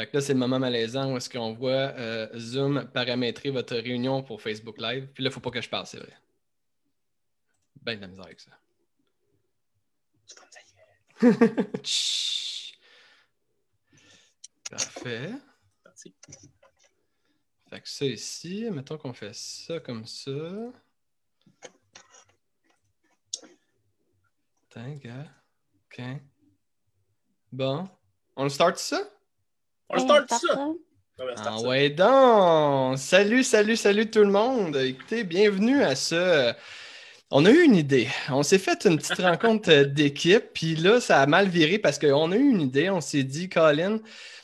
Fait que là, c'est le moment malaisant où est-ce qu'on voit euh, Zoom paramétrer votre réunion pour Facebook Live. Puis là, il ne faut pas que je parle, c'est vrai. Ben de la misère avec ça. Parfait. Fait que ça ici, mettons qu'on fait ça comme ça. Gars. OK. Bon. On le start ça? On start ça. Start Ah ça. ouais donc! Salut, salut, salut tout le monde! Écoutez, bienvenue à ce... On a eu une idée. On s'est fait une petite rencontre euh, d'équipe, puis là, ça a mal viré parce qu'on a eu une idée. On s'est dit, Colin,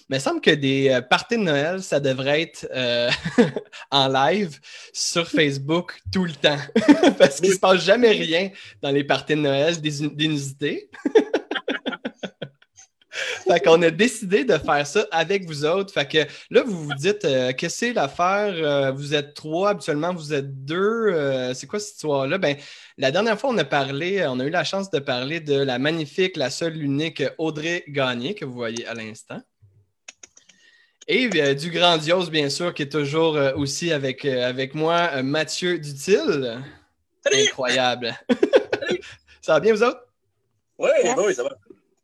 mais il semble que des euh, parties de Noël, ça devrait être euh, en live sur Facebook tout le temps. parce qu'il ne se passe jamais rien dans les parties de Noël des- d'inusité. Fait qu'on a décidé de faire ça avec vous autres. Fait que là, vous vous dites, euh, qu'est-ce que c'est l'affaire? Euh, vous êtes trois, habituellement, vous êtes deux. Euh, c'est quoi cette histoire-là? Ben, la dernière fois, on a parlé, on a eu la chance de parler de la magnifique, la seule, l'unique Audrey Gagné, que vous voyez à l'instant. Et euh, du grandiose, bien sûr, qui est toujours euh, aussi avec, euh, avec moi, euh, Mathieu Dutil. Salut! Incroyable. ça va bien, vous autres? Ouais, Yes. ouais, ça va.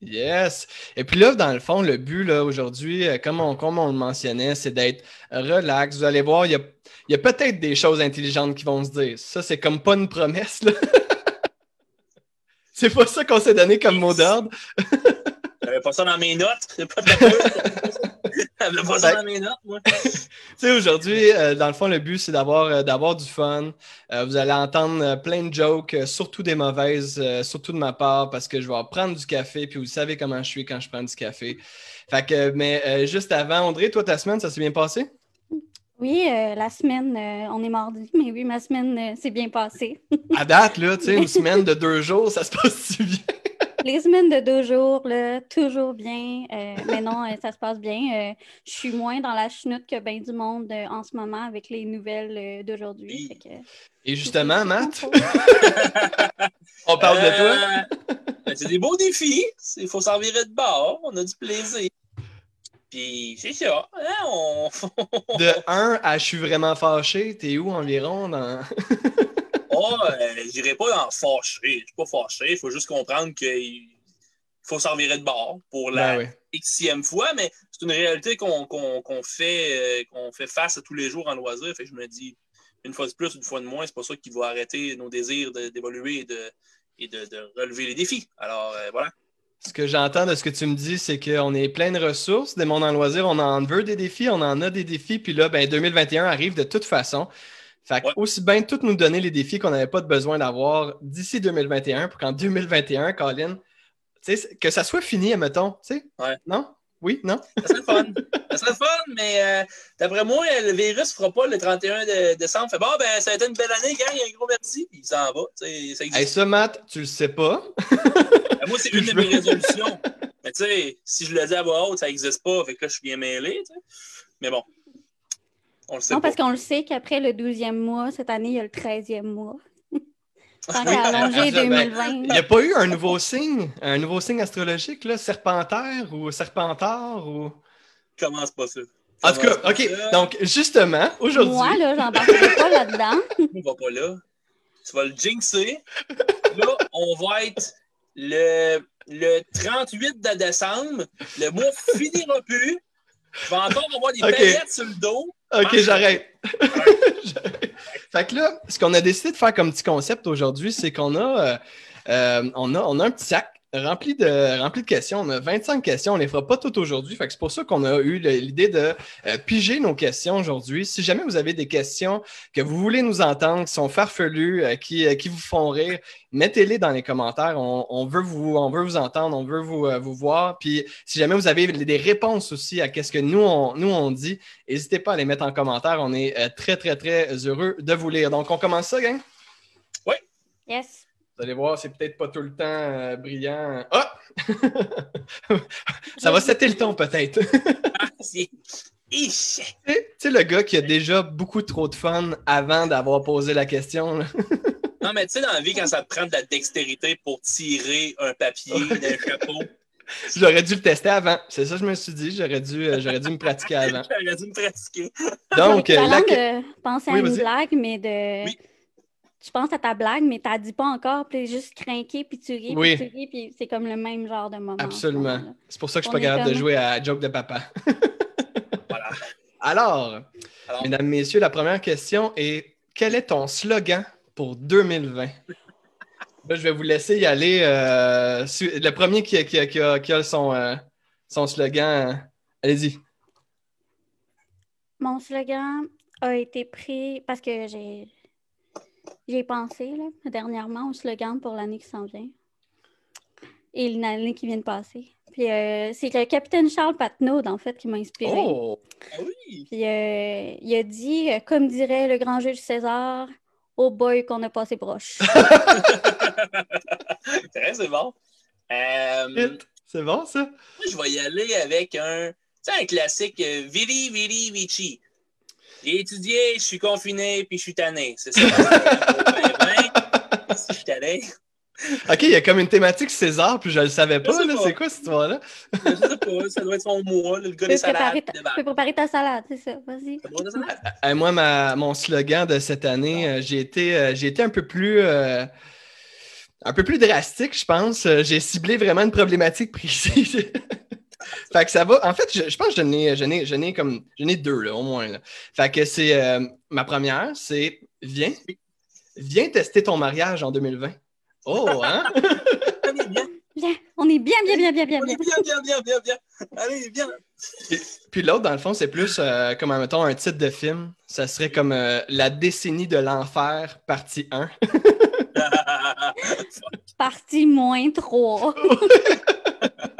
Yes. Et puis là, dans le fond, le but aujourd'hui, euh, comme on, comme on le mentionnait, c'est d'être relax. Vous allez voir, il y a, y a peut-être des choses intelligentes qui vont se dire. Ça, c'est comme pas une promesse. c'est pas ça qu'on s'est donné comme mot d'ordre. J'avais pas ça dans mes notes. Pas de J'avais pas ça dans mes notes, moi. Tu sais, aujourd'hui, euh, dans le fond, le but, c'est d'avoir euh, d'avoir du fun. Euh, vous allez entendre euh, plein de jokes, euh, surtout des mauvaises, euh, surtout de ma part, parce que je vais prendre du café, puis vous savez comment je suis quand je prends du café. Fait que, mais euh, juste avant, André, toi, ta semaine, ça s'est bien passé? Oui, euh, la semaine, euh, on est mardi, mais oui, ma semaine euh, s'est bien passée. À date, là, tu sais, une semaine de deux jours, ça se passe si bien? Les semaines de deux jours, là, toujours bien. euh, mais non, euh, ça se passe bien. Euh, je suis moins dans la chenoute que bien du monde euh, en ce moment avec les nouvelles euh, d'aujourd'hui. Oui. Et justement, Matt, on parle de toi? Euh, c'est des beaux défis. Il faut s'en virer de bord. On a du plaisir. Puis c'est ça. hein, on... De 1 à je suis vraiment fâché, t'es où environ dans. Oh, euh, je dirais pas en fâché. Je suis pas fâché. Il faut juste comprendre qu'il faut s'en virer de bord pour la Ben xème fois, mais c'est une réalité qu'on fait, euh, qu'on fait face à tous les jours en loisir. Fait que je me dis, une fois de plus, une fois de moins, c'est pas ça qui va arrêter nos désirs d'évoluer et, de, et de, de relever les défis. Alors, euh, voilà. Ce que j'entends de ce que tu me dis, c'est qu'on est plein de ressources, des mondes en loisirs, on en veut des défis, on en a des défis, puis là, ben 2021 arrive de toute façon. Fait Ouais. aussi bien tout nous donner les défis qu'on n'avait pas de besoin d'avoir d'ici 2021 pour qu'en 2021, Colin, que ça soit fini, admettons, tu sais? Ouais. Non? Oui? Non? Ça serait le fun. ça serait le fun, mais euh, d'après moi, le virus ne fera pas le 31 de- décembre. Fait bon, ben, ça a été une belle année, gang, un gros merci, puis il s'en va. Ça Hey, existe. ça, Matt, tu le sais pas. Ben, moi, c'est une de mes résolutions. Mais tu sais, si je le dis à voix haute, ça n'existe pas. Fait que là, je suis bien mêlé. Mais bon, on le sait Non, pas. parce qu'on le sait qu'après le 12e mois, cette année, il y a le 13e mois. Tant Oui. qu'à allonger Ben, 2020. Il n'y a pas eu un nouveau signe, un nouveau signe astrologique, là, serpentaire ou serpentard ou? Commence pas ça. En tout cas, OK. ça. Donc, justement, aujourd'hui. Moi, là, j'embarquerai pas là-dedans. On va pas là. Tu vas le jinxer. Là, on va être le, le 38 de décembre. Le mois finira plus. Je vais encore avoir des Ok. paillettes sur le dos. OK. J'arrête. fait que là, ce qu'on a décidé de faire comme petit concept aujourd'hui, c'est qu'on a, euh, euh, on a, on a un petit sac rempli de, rempli de questions. On a 25 questions. On ne les fera pas toutes aujourd'hui. Fait que c'est pour ça qu'on a eu l'idée de euh, piger nos questions aujourd'hui. Si jamais vous avez des questions que vous voulez nous entendre, qui sont farfelues, euh, qui, euh, qui vous font rire, mettez-les dans les commentaires. On, on veut vous, on veut vous entendre, on veut vous, euh, vous voir. Puis si jamais vous avez des réponses aussi à ce que nous on, nous, on dit, n'hésitez pas à les mettre en commentaire. On est euh, très, très, très heureux de vous lire. Donc, on commence ça, gang? Yes. Vous allez voir, c'est peut-être pas tout le temps euh, brillant. Ah! ça va setter le ton, peut-être. tu Ah, c'est- tu sais, le gars qui a déjà beaucoup trop de fun avant d'avoir posé la question. là. Non, mais tu sais, dans la vie, quand ça te prend de la dextérité pour tirer un papier d'un chapeau, J'aurais dû le tester avant. C'est ça que je me suis dit. J'aurais dû, euh, j'aurais dû me pratiquer avant. J'aurais dû me pratiquer. Donc, euh, la... de penser à une blague, mais de. Oui. Tu penses à ta blague, mais t'as dit pas encore, puis juste craqué, puis tu ris, Oui. puis tu ris, puis c'est comme le même genre de moment. Absolument. C'est pour ça que je suis On pas capable de jouer à Joke de papa. Voilà. Alors, Alors, mesdames, messieurs, la première question est quel est ton slogan pour 2020? Là, je vais vous laisser y aller. euh, le premier qui, qui- qui a, qui a son, euh, son slogan, euh, allez-y. Mon slogan a été pris parce que j'ai j'ai pensé là, dernièrement au slogan pour l'année qui s'en vient et l'année qui vient de passer. Puis euh, c'est le capitaine Charles Patnaud, en fait, qui m'a inspiré. Oh! ah oui. Puis euh, il a dit, euh, comme dirait le grand juge César, oh boy, qu'on a passé proche. C'est bon. Euh. C'est bon, ça? Moi, je vais y aller avec un, un classique Viri Viri Vici. J'ai étudié, je suis confiné, puis je suis tanné. C'est ça. Si je suis tanné. OK, il y a comme une thématique César, puis je le savais pas. C'est quoi cette histoire-là? Je sais pas, ça doit être son mois, le gars Tu des peux préparer, salades. ta, tu peux préparer ta salade, c'est ça, vas-y. Salades. Euh, moi, ma- mon slogan de cette année, euh, j'ai été, euh, j'ai été un peu plus. euh, un peu plus drastique, je pense. Euh, J'ai ciblé vraiment une problématique précise. fait que ça va. En fait, je, je pense que j'en ai, j'en ai, j'en ai comme. J'en ai deux, là, au moins. Là. Fait que c'est. euh, ma première, c'est Viens. Viens tester ton mariage en 2020. Oh, hein? Allez. Bien, on est bien, bien, bien, bien, bien, On bien. est bien, bien, bien, bien, bien. Allez, bien. Puis l'autre, dans le fond, c'est plus euh, comme, mettons, un titre de film. Ça serait comme euh, La décennie de l'enfer, partie 1. Partie moins 3.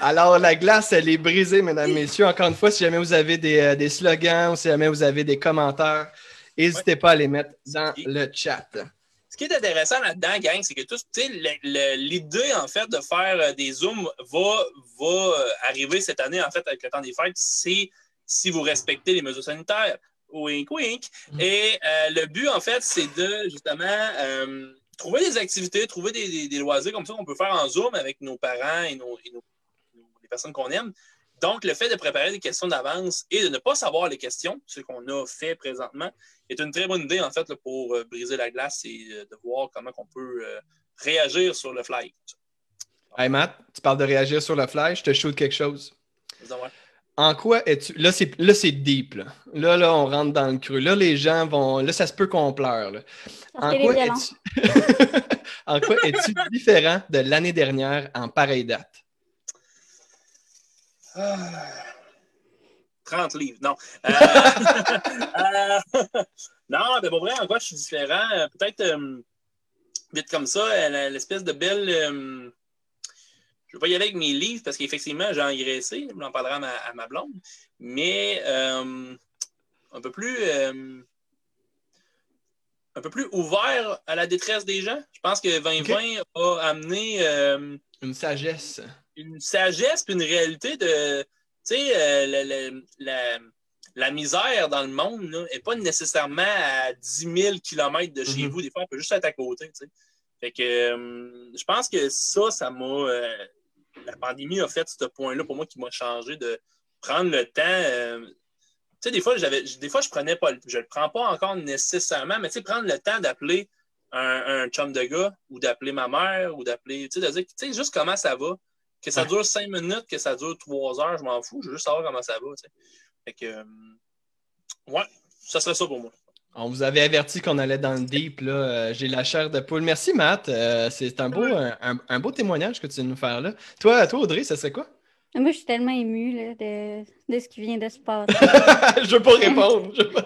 Alors, la glace, elle est brisée, mesdames, messieurs. Encore une fois, si jamais vous avez des, euh, des slogans ou si jamais vous avez des commentaires, n'hésitez pas à les mettre dans le chat. Ce qui est intéressant là-dedans, gang, c'est que tout, l'idée, en fait, de faire euh, des zooms va, va euh, arriver cette année, en fait, avec le temps des fêtes, c'est si vous respectez les mesures sanitaires. Wink, wink. Mm. Et euh, le but, en fait, c'est de, justement, euh, trouver des activités, trouver des, des- des loisirs comme ça qu'on peut faire en Zoom avec nos parents et, nos, et nos- les personnes qu'on aime. Donc, le fait de préparer des questions d'avance et de ne pas savoir les questions, ce qu'on a fait présentement, est une très bonne idée, en fait, là, pour euh, briser la glace et euh, de voir comment on peut euh, réagir sur le fly. Hey Matt, tu parles de réagir sur le fly, je te shoot quelque chose. En quoi es-tu. Là, c'est là, c'est deep. Là. là, là, on rentre dans le creux. Là, les gens vont. Là, ça se peut qu'on pleure. là. En quoi es-tu en quoi es-tu différent de l'année dernière en pareille date? Ah. 30 livres, non. Euh, euh, non, mais pour vrai, en quoi je suis différent? Euh, Peut-être euh, vite comme ça, l'espèce de belle. Je ne vais pas y aller avec mes livres parce qu'effectivement, j'ai engraissé. Je m'en parlerai à ma, à ma blonde. Mais euh, un peu plus. euh, un peu plus ouvert à la détresse des gens. Je pense que 2020 a amené euh, Une sagesse. une sagesse puis une réalité de. Tu sais, euh, la, la- la- la misère dans le monde n'est pas nécessairement à 10 000 km de chez Mhm. vous. Des fois, elle peut juste être à côté. Fait que euh, je pense que ça, ça m'a. La pandémie a fait ce point-là pour moi qui m'a changé de prendre le temps. euh, tu sais, des fois, j'avais, des fois, je prenais pas le, je le prends pas encore nécessairement, mais tu sais, prendre le temps d'appeler un, un chum de gars ou d'appeler ma mère ou d'appeler, tu sais, de dire, tu sais, juste comment ça va. Que ça dure cinq minutes, que ça dure trois heures, je m'en fous. Je veux juste savoir comment ça va, tu sais. Fait que, euh, ouais, ça serait ça pour moi. On vous avait averti qu'on allait dans le deep. Là. Euh, J'ai la chair de poule. Merci, Matt. Euh, c'est un beau, un, un- un beau témoignage que tu viens de nous faire là. Toi, toi Audrey, ça serait quoi? Moi, je suis tellement émue là, de, de ce qui vient de se passer. je veux pas répondre. Je veux pas-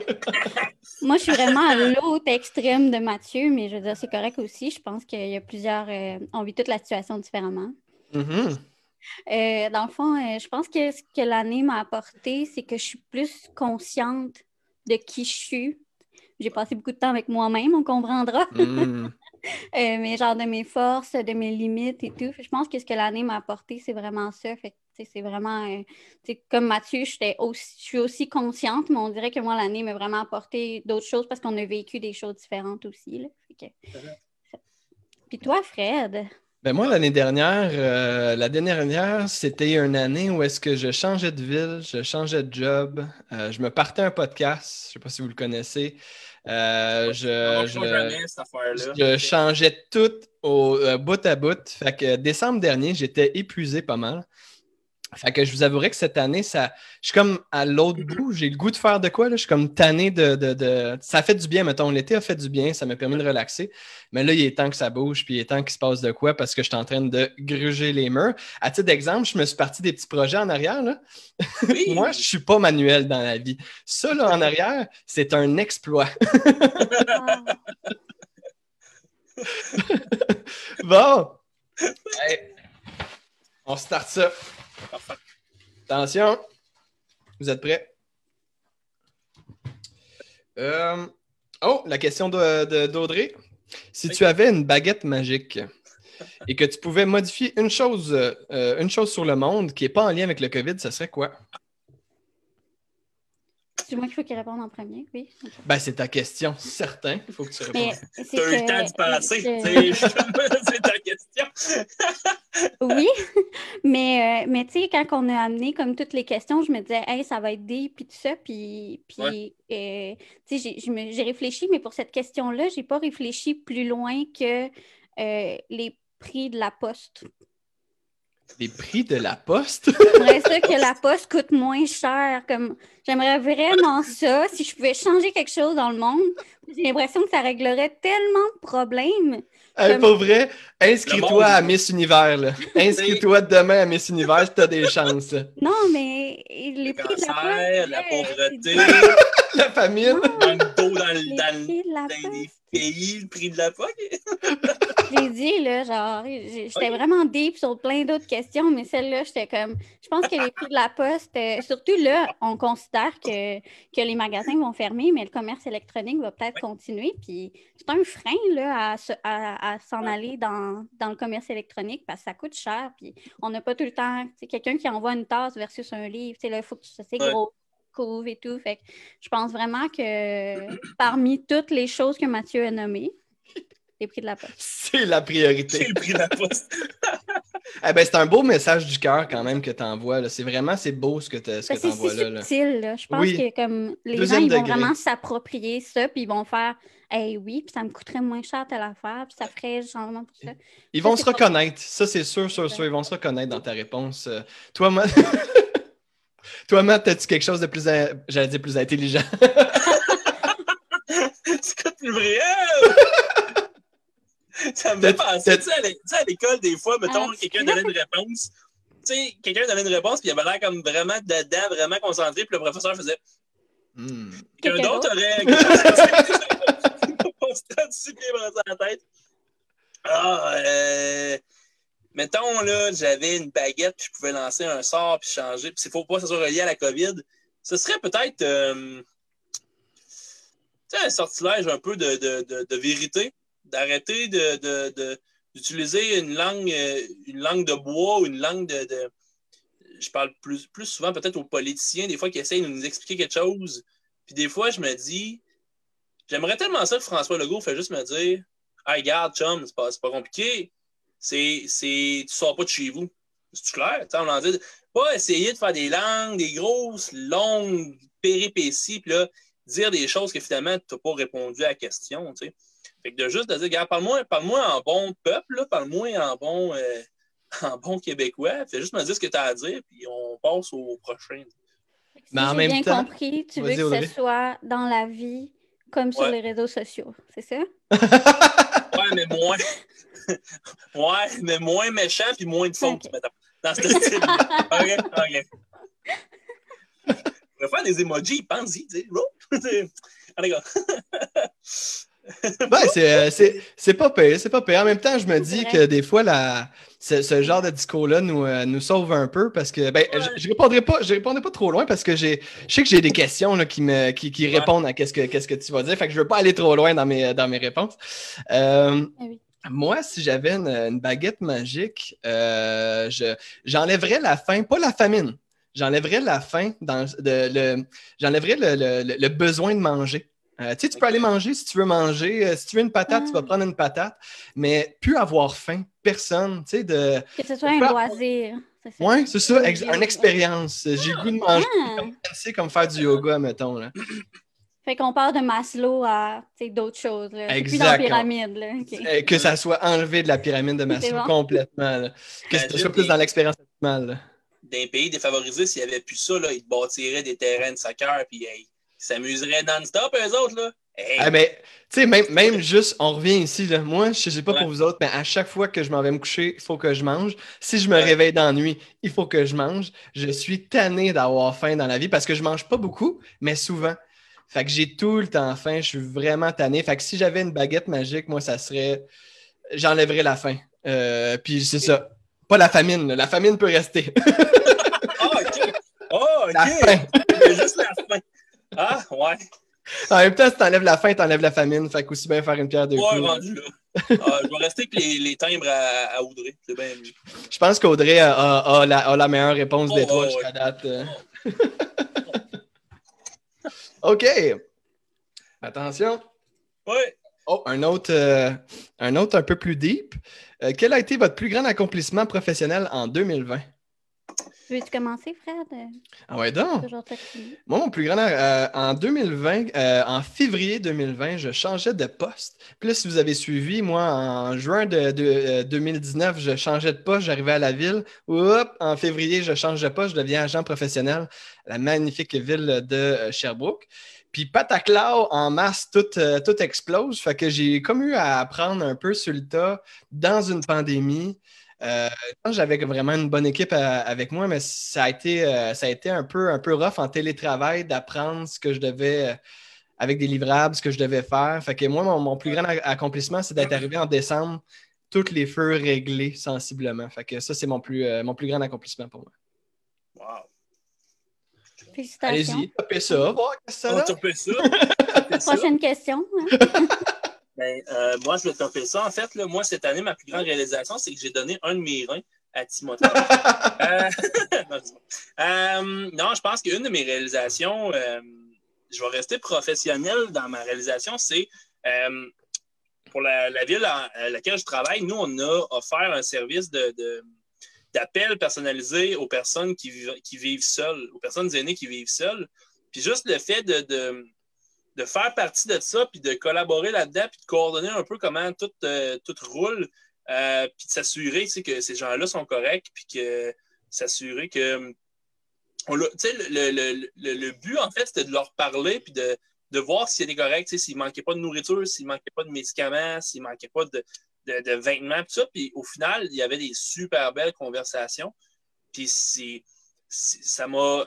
Moi, je suis vraiment à l'autre extrême de Mathieu, mais je veux dire, c'est correct aussi. Je pense qu'il y a plusieurs. euh, on vit toute la situation différemment. Mhm. Euh, dans le fond, euh, je pense que ce que l'année m'a apporté, c'est que je suis plus consciente de qui je suis. J'ai passé beaucoup de temps avec moi-même, on comprendra. Mm. Euh, mais genre de mes forces, de mes limites et tout. Je pense que ce que l'année m'a apporté, c'est vraiment ça. Fait c'est vraiment, euh, comme Mathieu, aussi, je suis aussi consciente, mais on dirait que moi, l'année m'a vraiment apporté d'autres choses parce qu'on a vécu des choses différentes aussi. Là. Fait que-. Puis toi, Fred? Ben moi, l'année dernière, euh, la dernière, c'était une année où est-ce que je changeais de ville, je changeais de job, euh, je me partais un podcast, je ne sais pas si vous le connaissez. Euh, je, je, je, changeais tout au bout à bout. Fait que décembre dernier, j'étais épuisé pas mal. Fait que je vous avouerai que cette année, ça, je suis comme à l'autre bout, j'ai le goût de faire de quoi, là. je suis comme tanné de, de, Ça fait du bien, mettons, l'été a fait du bien, ça m'a permis de relaxer, mais là, il est temps que ça bouge, puis il est temps qu'il se passe de quoi, parce que je suis en train de gruger les murs. À titre d'exemple, je me suis parti des petits projets en arrière, là. Moi, je suis pas manuel dans la vie. Ça, là, en arrière, c'est un exploit. bon! On start ça. Attention. Vous êtes prêts? Euh, oh, la question d'Audrey. Si tu avais une baguette magique et que tu pouvais modifier une chose, euh, une chose sur le monde qui n'est pas en lien avec le COVID, ce serait quoi? C'est moi qu'il faut qu'il réponde en premier, oui. Ben, c'est ta question, certain. Il faut que tu répondes. Tu as eu le temps de penser. C'est ta question. oui, mais, euh, mais tu sais, quand on a amené comme toutes les questions, je me disais, hey, ça va être des, puis tout ça. Puis, puis euh, tu sais, j'ai réfléchi, mais pour cette question-là, je n'ai pas réfléchi plus loin que euh, les prix de la poste. Les prix de la poste? J'aimerais ça que la poste coûte moins cher. Comme j'aimerais vraiment ça. Si je pouvais changer quelque chose dans le monde, j'ai l'impression que ça réglerait tellement de problèmes. Pour vrai, inscris-toi à Miss Univers. Inscris-toi demain à Miss Univers, tu as des chances. Non, mais les prix de la poste. La pauvreté, la famine. Dans le dos, dans, le, dans, dans les pays, le prix de la poque. J'ai dit, là, genre, j'étais vraiment deep sur plein d'autres questions, mais celle-là, j'étais comme, je pense que les prix de la poste, euh, surtout là, on considère que, que les magasins vont fermer, mais le commerce électronique va peut-être continuer. Puis c'est un frein, là, à, à, s'en aller dans, dans, le commerce électronique parce que ça coûte cher. Puis on n'a pas tout le temps, c'est quelqu'un qui envoie une tasse versus un livre, tu sais, là, il faut que c'est gros et tout. Fait je pense vraiment que parmi toutes les choses que Mathieu a nommées, les prix de la poste. C'est la priorité. C'est le prix de la poste. eh ben, c'est un beau message du cœur quand même que tu envoies. C'est vraiment c'est beau ce que tu ben, envoies là. C'est subtil. Là. Je pense que comme les gens ils vont vraiment s'approprier ça puis ils vont faire Hey oui, puis ça me coûterait moins cher telle affaire, puis ça ferait changement pour ça. Ils vont se reconnaître. Ça, c'est sûr, sûr, sûr. Ils vont se reconnaître dans ta réponse. Euh, toi, moi. Toi, Matt, as-tu quelque chose de plus, j'allais dire plus intelligent? C'est quoi plus vrai? Ça me fait penser, tu sais, à l'école, des fois, mettons, ah, quelqu'un donnait une réponse. Tu sais, quelqu'un donnait une réponse, puis il avait l'air comme vraiment dedans, vraiment concentré, puis le professeur faisait. Hmm. Quelqu'un d'autre aurait. On se tête? Ah, euh mettons, là, j'avais une baguette, puis je pouvais lancer un sort, puis changer, puis il faut pas que ça soit relié à la COVID, ce serait peut-être euh, un sortilège un peu de, de, de, vérité, d'arrêter d'utiliser une langue, euh, une langue de bois ou une langue de. Je parle plus, plus souvent peut-être aux politiciens, des fois, qui essayent de nous expliquer quelque chose. Puis des fois, je me dis, j'aimerais tellement ça que François Legault fait juste me dire Hey, regarde, chum, c'est pas, pas compliqué c'est, c'est tu sors pas de chez vous. C'est clair? on en dit, pas essayer de faire des langues, des grosses, longues péripéties, puis là, dire des choses que finalement, tu n'as pas répondu à la question. Fait que de juste de dire, regarde, parle-moi, parle-moi en bon peuple, parle-moi en bon, euh, en bon québécois, fais juste me dire ce que tu as à dire, puis on passe au prochain. Mais en même bien compris, tu veux que ce soit dans la vie comme sur les réseaux sociaux, c'est ça? ouais, mais moins. ouais, mais moins méchant puis moins de fautes, okay. dans ce style. OK, OK. On va faire des emojis, pense-y, tu sais. Allez, gars. ben, c'est, c'est, pas pire, c'est pas pire. En même temps, je me dis que des fois, la, ce, genre de discours-là nous, euh, nous sauve un peu parce que ben, je, je, répondrai pas, je répondrai pas trop loin parce que j'ai, je sais que j'ai des questions là, qui, me, qui, qui répondent à qu'est-ce que, qu'est-ce que tu vas dire. Fait que je veux pas aller trop loin dans mes, dans mes réponses. Euh, oui. Moi, si j'avais une, baguette magique, euh, j'enlèverais la faim, pas la famine. J'enlèverais la faim, dans, le, j'enlèverais le, besoin de manger. Euh, tu peux aller manger si tu veux manger. Euh, si tu veux une patate, tu vas ah. prendre une patate, mais plus avoir faim. Personne, tu sais, de... Que ce soit un loisir. c'est ça. Ouais, c'est ça, ex- une expérience. J'ai le goût de manger Ah. comme c'est comme faire du yoga, mettons, là. Fait qu'on part de Maslow à tu sais, d'autres choses. là. Plus dans la pyramide. Là. Euh, Que ça soit enlevé de la pyramide de Maslow bon. complètement, là. Que ça soit plus dans l'expérience optimale, là. D'un pays défavorisé, s'il n'y avait plus ça, là, ils te bâtiraient des terrains de soccer, puis hey, ils s'amuseraient non-stop, eux autres. Là. Hey, Ah, mais, tu sais, même, même juste, on revient ici, là. Moi, je sais pas Ouais. pour vous autres, mais à chaque fois que je m'en vais me coucher, il faut que je mange. Si je me Ouais. réveille dans la nuit, il faut que je mange. Je suis tanné d'avoir faim dans la vie parce que je mange pas beaucoup, mais souvent. Fait que j'ai tout le temps faim, je suis vraiment tanné. Fait que si j'avais une baguette magique, moi, ça serait. J'enlèverais la faim. Euh, puis c'est ça. Pas la famine, là. la famine peut rester. Ah, ok. Ah, ok. la faim. Juste la fin. Ah, ouais. En même temps, si t'enlèves la faim, t'enlèves la famine. Fait qu'aussi bien faire une pierre de Ouais, coups. là. Ah, je vais rester avec les, les timbres à, à Audrey. C'est bien mieux. Je pense qu'Audrey a, a- a la, a la meilleure réponse des Oh, trois ouais, jusqu'à ouais. date. euh. OK. Attention. Ouais. Oh, un autre, euh, un autre un peu plus deep. Euh, quel a été votre plus grand accomplissement professionnel en 2020? Veux-tu commencer, Fred? Ah ouais, donc. Moi, mon plus grand, euh, en 2020, euh, en février 2020, je changeais de poste. Puis là, si vous avez suivi, moi, en juin de, de, euh, 2019, je changeais de poste, j'arrivais à la ville. Hop, en février, je change de poste, je deviens agent professionnel à la magnifique ville de euh, Sherbrooke. Puis pataclao, en mars, tout, euh, tout explose. Fait que j'ai comme eu à apprendre un peu sur le tas dans une pandémie. Euh, j'avais vraiment une bonne équipe à- avec moi, mais ça a été, euh, ça a été un, peu, un peu rough en télétravail d'apprendre ce que je devais, euh, avec des livrables, ce que je devais faire. Fait que moi, mon, mon plus grand accomplissement, c'est d'être arrivé en décembre, tous les feux réglés sensiblement. Fait que ça, c'est mon plus, euh, mon plus grand accomplissement pour moi. Wow. Félicitations. Allez-y, tapez ça, voir qu'est-ce que ça. Prochaine question. Ben, euh, moi, je vais topper ça. En fait, là, moi, cette année, ma plus grande réalisation, c'est que j'ai donné un de mes reins à Timothée. Euh. Euh, non, je pense qu'une de mes réalisations, je vais rester professionnel dans ma réalisation, c'est pour la, la ville à, laquelle je travaille, nous, on a offert un service de, de- d'appel personnalisé aux personnes qui vivent, qui vivent seules, aux personnes aînées qui vivent seules. Puis juste le fait de, de, de faire partie de ça, puis de collaborer là-dedans, puis de coordonner un peu comment tout, euh, roule, euh, puis de s'assurer que ces gens-là sont corrects, puis que s'assurer que. on tu sais, le, le- but, en fait, c'était de leur parler, puis de, de voir s'ils étaient corrects, s'il ne manquait pas de nourriture, s'il ne manquait pas de médicaments, s'il ne manquait pas de, vêtements, tout ça. Puis au final, il y avait des super belles conversations. Puis c'est- ça m'a.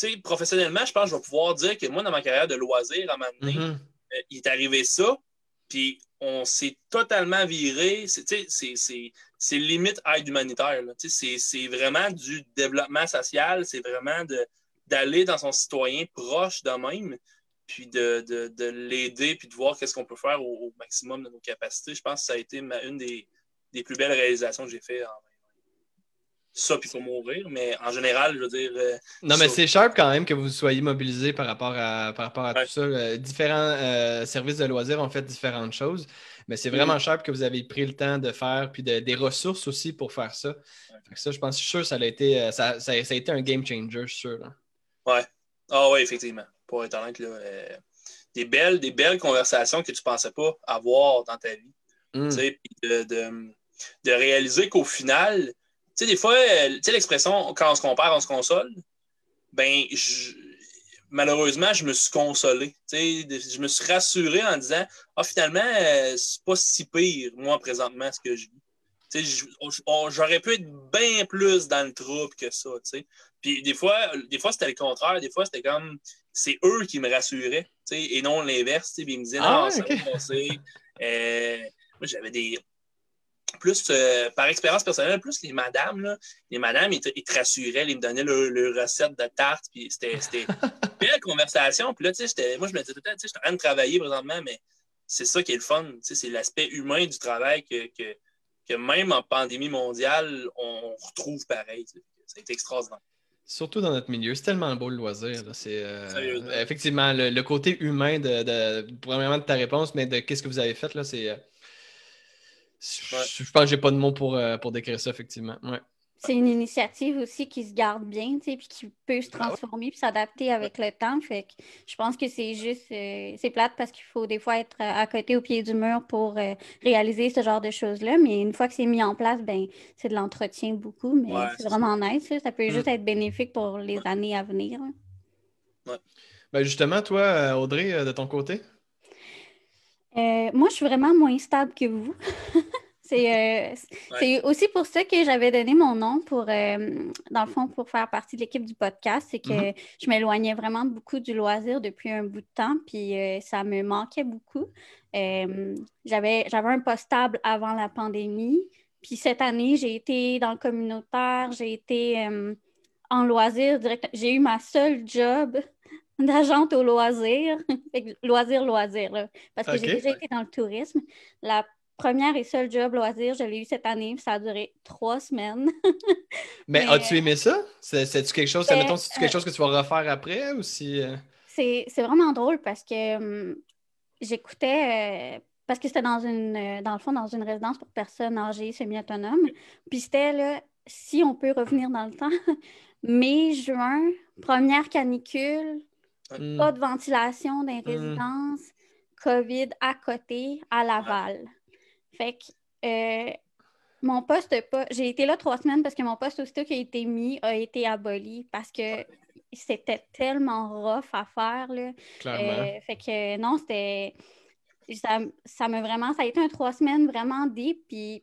Sais, professionnellement, je pense que je vais pouvoir dire que moi, dans ma carrière de loisir, à un moment donné, Mhm. euh, il est arrivé ça, puis on s'est totalement viré. C'est, limite aide humanitaire. C'est, vraiment du développement social, c'est vraiment d'aller dans son citoyen proche de même, puis de, de, de l'aider, puis de voir qu'est-ce qu'on peut faire au, au maximum de nos capacités. Je pense que ça a été ma- une des, des plus belles réalisations que j'ai fait en ça, puis pour mourir, mais en général, je veux dire. euh, Non, mais c'est sharp quand même que vous soyez mobilisés par rapport à, par rapport à Ouais. tout ça. Euh, différents euh, services de loisirs ont fait différentes choses, mais c'est vraiment Mm. sharp que vous avez pris le temps de faire, puis de- des ressources aussi pour faire ça. Fait que ça, je pense, je suis sûr ça a été, ça, ça- ça a été un game changer, je suis sûr. là. Ah oui, effectivement. Pour être honnête, là, des, belles, des belles conversations que tu ne pensais pas avoir dans ta vie. Mm. Tu sais, puis de, de- de réaliser qu'au final, sais, des fois, euh, tu sais, l'expression quand on se compare, on se console, ben, je- malheureusement, je me suis consolé. Tu sais, je me suis rassuré en disant, ah, finalement, euh, c'est pas si pire, moi, présentement, ce que je vis. Tu sais, on- on- j'aurais pu être bien plus dans le trouble que ça, tu sais. Puis des fois, des fois c'était le contraire. Des fois, c'était comme, c'est eux qui me rassuraient, tu sais, et non l'inverse. tu sais. Puis ils me disaient, Ah non, ça va passer. Euh, moi, j'avais des. Plus, euh, par expérience personnelle, plus les madames, là, les madames, ils te, ils te rassuraient, ils me donnaient leur, leur recette de tarte, puis c'était une belle conversation. Puis là, tu sais, j'étais- moi, je me disais, tout le temps, je suis en train de travailler présentement, mais c'est ça qui est le fun. tu sais, C'est l'aspect humain du travail que, que, que même en pandémie mondiale, on retrouve pareil. tu sais. Ça a été extraordinaire. Surtout dans notre milieu, c'est tellement beau le loisir. C'est euh, effectivement le, le côté humain de, de- premièrement de ta réponse, mais de qu'est-ce que vous avez fait là, c'est euh, Je, je pense que j'ai pas de mots pour, euh, pour décrire ça, effectivement. Ouais. c'est une initiative aussi qui se garde bien, tu sais, puis qui peut se Ah transformer puis s'adapter avec le temps. Fait que je pense que c'est juste, euh, c'est plate parce qu'il faut des fois être à à côté au pied du mur pour euh, réaliser ce genre de choses-là. Mais une fois que c'est mis en place, ben c'est de l'entretien beaucoup, mais Ouais, c'est vraiment nice. ça. Ça peut Mm. juste être bénéfique pour les années à venir. Ben justement, toi, euh, Audrey, euh, de ton côté? Euh, moi, je suis vraiment moins stable que vous. C'est euh, c'est aussi pour ça que j'avais donné mon nom pour, euh, dans le fond, pour faire partie de l'équipe du podcast. C'est que Mhm. je m'éloignais vraiment beaucoup du loisir depuis un bout de temps, puis euh, ça me manquait beaucoup. J'avais, un poste stable avant la pandémie, puis cette année, j'ai été dans le communautaire, j'ai été euh, en loisir direct. J'ai eu ma seule job d'agente au loisir, loisir, loisir, là, parce que j'ai déjà été dans le tourisme. La première et seule job loisir, je l'ai eu cette année, puis ça a duré trois semaines. Mais, Mais, as-tu aimé ça? C'est- C'est-tu quelque chose, Ben, mettons, c'est-tu quelque chose que tu vas refaire après ou si. euh, C'est c'est vraiment drôle parce que hum, j'écoutais, euh, parce que c'était dans une, euh, dans le fond, dans une résidence pour personnes âgées semi-autonomes. Puis c'était là, si on peut revenir dans le temps, mai, juin, première canicule, hmm, pas de ventilation dans les Mm. résidences, COVID à côté, à Laval. Fait que euh, mon poste pas. J'ai été là trois semaines parce que mon poste aussitôt qui a été mis a été aboli parce que c'était tellement rough à faire. Là. clairement. Euh, fait que non, c'était. Ça, ça m'a vraiment. Ça a été un trois semaines vraiment deep. Puis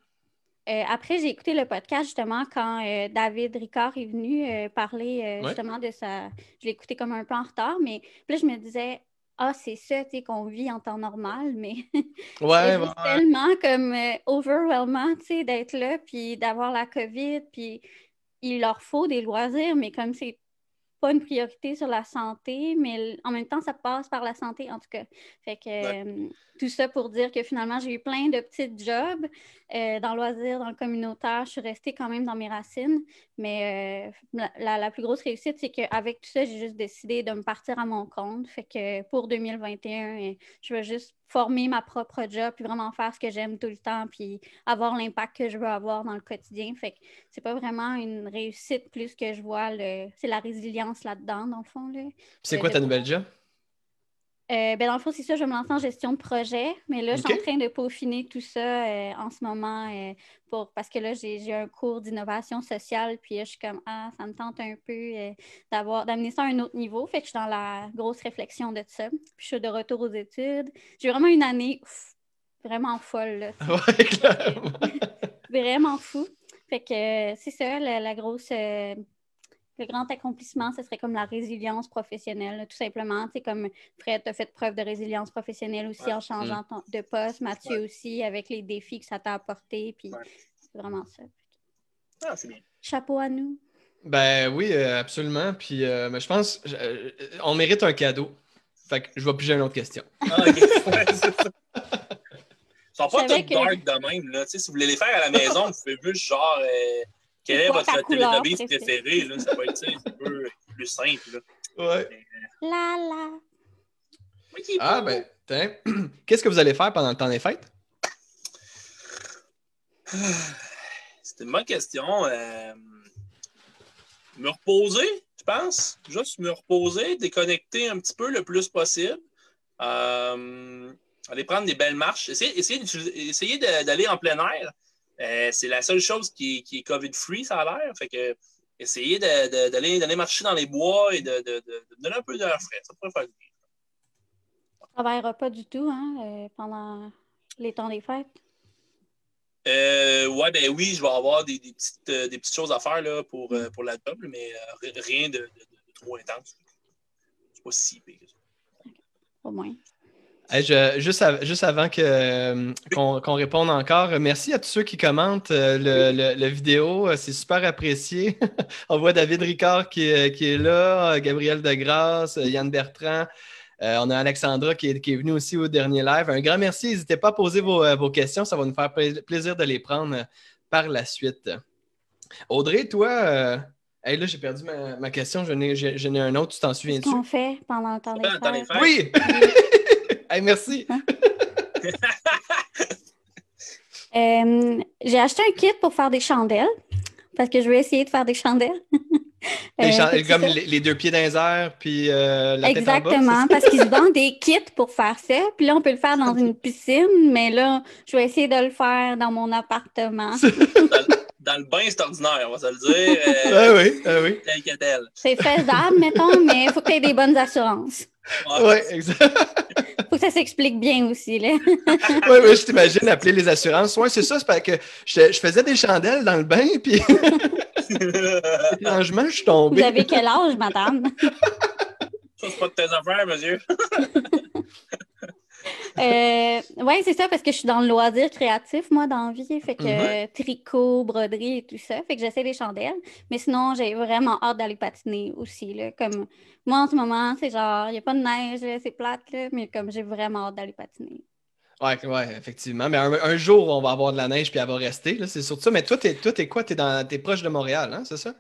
euh, après, j'ai écouté le podcast justement quand euh, David Ricard est venu euh, parler Ouais. justement de sa. Je l'ai écouté comme un peu en retard, mais puis là, je me disais. Ah, c'est ça, tu sais, qu'on vit en temps normal, mais c'est Ouais, ouais. tellement comme euh, overwhelmant, tu sais, d'être là, puis d'avoir la COVID, puis il leur faut des loisirs, mais comme c'est pas une priorité sur la santé, mais en même temps, ça passe par la santé, en tout cas. Fait que euh, tout ça pour dire que finalement, j'ai eu plein de petits jobs euh, dans le loisir, dans le communautaire. Je suis restée quand même dans mes racines, mais euh, la, la- plus grosse réussite, c'est qu'avec tout ça, j'ai juste décidé de me partir à mon compte. Fait que pour 2021, euh, je vais juste former ma propre job, puis vraiment faire ce que j'aime tout le temps, puis avoir l'impact que je veux avoir dans le quotidien. Fait que c'est pas vraiment une réussite plus que je vois le... c'est la résilience là-dedans, dans le fond. Là. C'est quoi ta nouvelle job? Euh, ben dans le fond, c'est ça, je vais me lancer en gestion de projet, mais là, je suis en train de peaufiner tout ça euh, en ce moment euh, pour, parce que là, j'ai un cours d'innovation sociale, puis là, je suis comme, ah, ça me tente un peu d'avoir d'amener ça à un autre niveau. Fait que je suis dans la grosse réflexion de ça. Puis je suis de retour aux études. J'ai vraiment une année vraiment folle, là. Ouais, vraiment fou. Fait que c'est ça, la, la grosse. Le grand accomplissement, ce serait comme la résilience professionnelle, là, tout simplement. Tu sais, comme Fred, tu as fait preuve de résilience professionnelle aussi Ouais. en changeant ton- de poste, Mathieu aussi, avec les défis que ça t'a apporté. Puis Ouais. c'est vraiment ça. Ah, c'est bien. Chapeau à nous. Ben oui, euh, absolument. Puis euh, ben, je pense euh, on mérite un cadeau. Fait que je vais piger une autre question. Ah, ok. Ouais, c'est ça. Ils sont pas tous que- dark de même. Là. Tu sais, Si vous voulez les faire à la maison, vous pouvez juste genre euh, quel C'est est votre Teletubbies préférée? préféré. Là. Ça peut être un peu plus simple. Là. Ouais. La la. Oui, qui est Ah beau. ben, tiens. Qu'est-ce que vous allez faire pendant le temps des fêtes? C'est une bonne question. Euh, me reposer, je pense. Juste me reposer, déconnecter un petit peu le plus possible. Euh, aller prendre des belles marches. Essayer, essayer, d'aller en plein air. Euh, c'est la seule chose qui, est- qui est COVID-free, ça a l'air. Fait que essayer de- de- d'aller marcher dans les bois et de, donner un peu d'air frais. Ça pourrait faire du bien. On travaillera pas du tout hein, euh, pendant les temps des fêtes. Euh, ouais, ben oui, je vais avoir des, des petites, euh, des petites choses à faire là, pour, pour la job, mais euh, ri- rien de, trop intense. C'est pas si pire que ça. Au moins. Hey, je- juste, av- juste avant euh, qu'on, qu'on réponde encore, merci à tous ceux qui commentent euh, le, le- le vidéo. euh, C'est super apprécié. On voit David Ricard qui est, qui est là, Gabriel Degrasse, Yann Bertrand. Euh, on a Alexandra qui est, qui est venue aussi au dernier live. Un grand merci. N'hésitez pas à poser vos, vos questions. Ça va nous faire pla- plaisir de les prendre par la suite. Audrey, toi, euh, hey, là, j'ai perdu ma, ma question. Je n'ai, j'ai- j'en ai un autre. Tu t'en Qu'est-ce souviens-tu? qu'on fait pendant le temps des fêtes? Oui! Hey, merci. Euh, j'ai acheté un kit pour faire des chandelles parce que je vais essayer de faire des chandelles. Les Euh, chan- fait que comme les, les deux pieds dans les airs, puis euh, la tête en bas. Exactement, parce qu'ils se vendent des kits pour faire ça. Puis là, on peut le faire dans une piscine, mais là, je vais essayer de le faire dans mon appartement. Dans le bain, c'est ordinaire, on va se le dire. Euh? Ah oui, ah oui. C'est faisable, mettons, mais il faut que tu aies des bonnes assurances. Ouais, exact. faut que ça s'explique bien aussi. Là. Ouais, ouais, je t'imagine appeler les assurances. Ouais, c'est ça, c'est parce que je, je faisais des chandelles dans le bain, puis étrangement, je suis Vous tombé. avez quel âge, madame? Ça, c'est pas de tes affaires, monsieur. Euh, oui, c'est ça, parce que je suis dans le loisir créatif, moi, dans la vie. Fait que Mhm. euh, tricot, broderie et tout ça. Fait que j'essaie des chandelles. Mais sinon, j'ai vraiment hâte d'aller patiner aussi. Là. Comme moi, en ce moment, c'est genre, il n'y a pas de neige, c'est plate, là, mais comme j'ai vraiment hâte d'aller patiner. Ouais, ouais, effectivement. Mais un, un jour, on va avoir de la neige, puis elle va rester, c'est surtout ça. Mais toi, t'es, toi, t'es quoi? T'es, dans, t'es proche de Montréal, hein, c'est ça?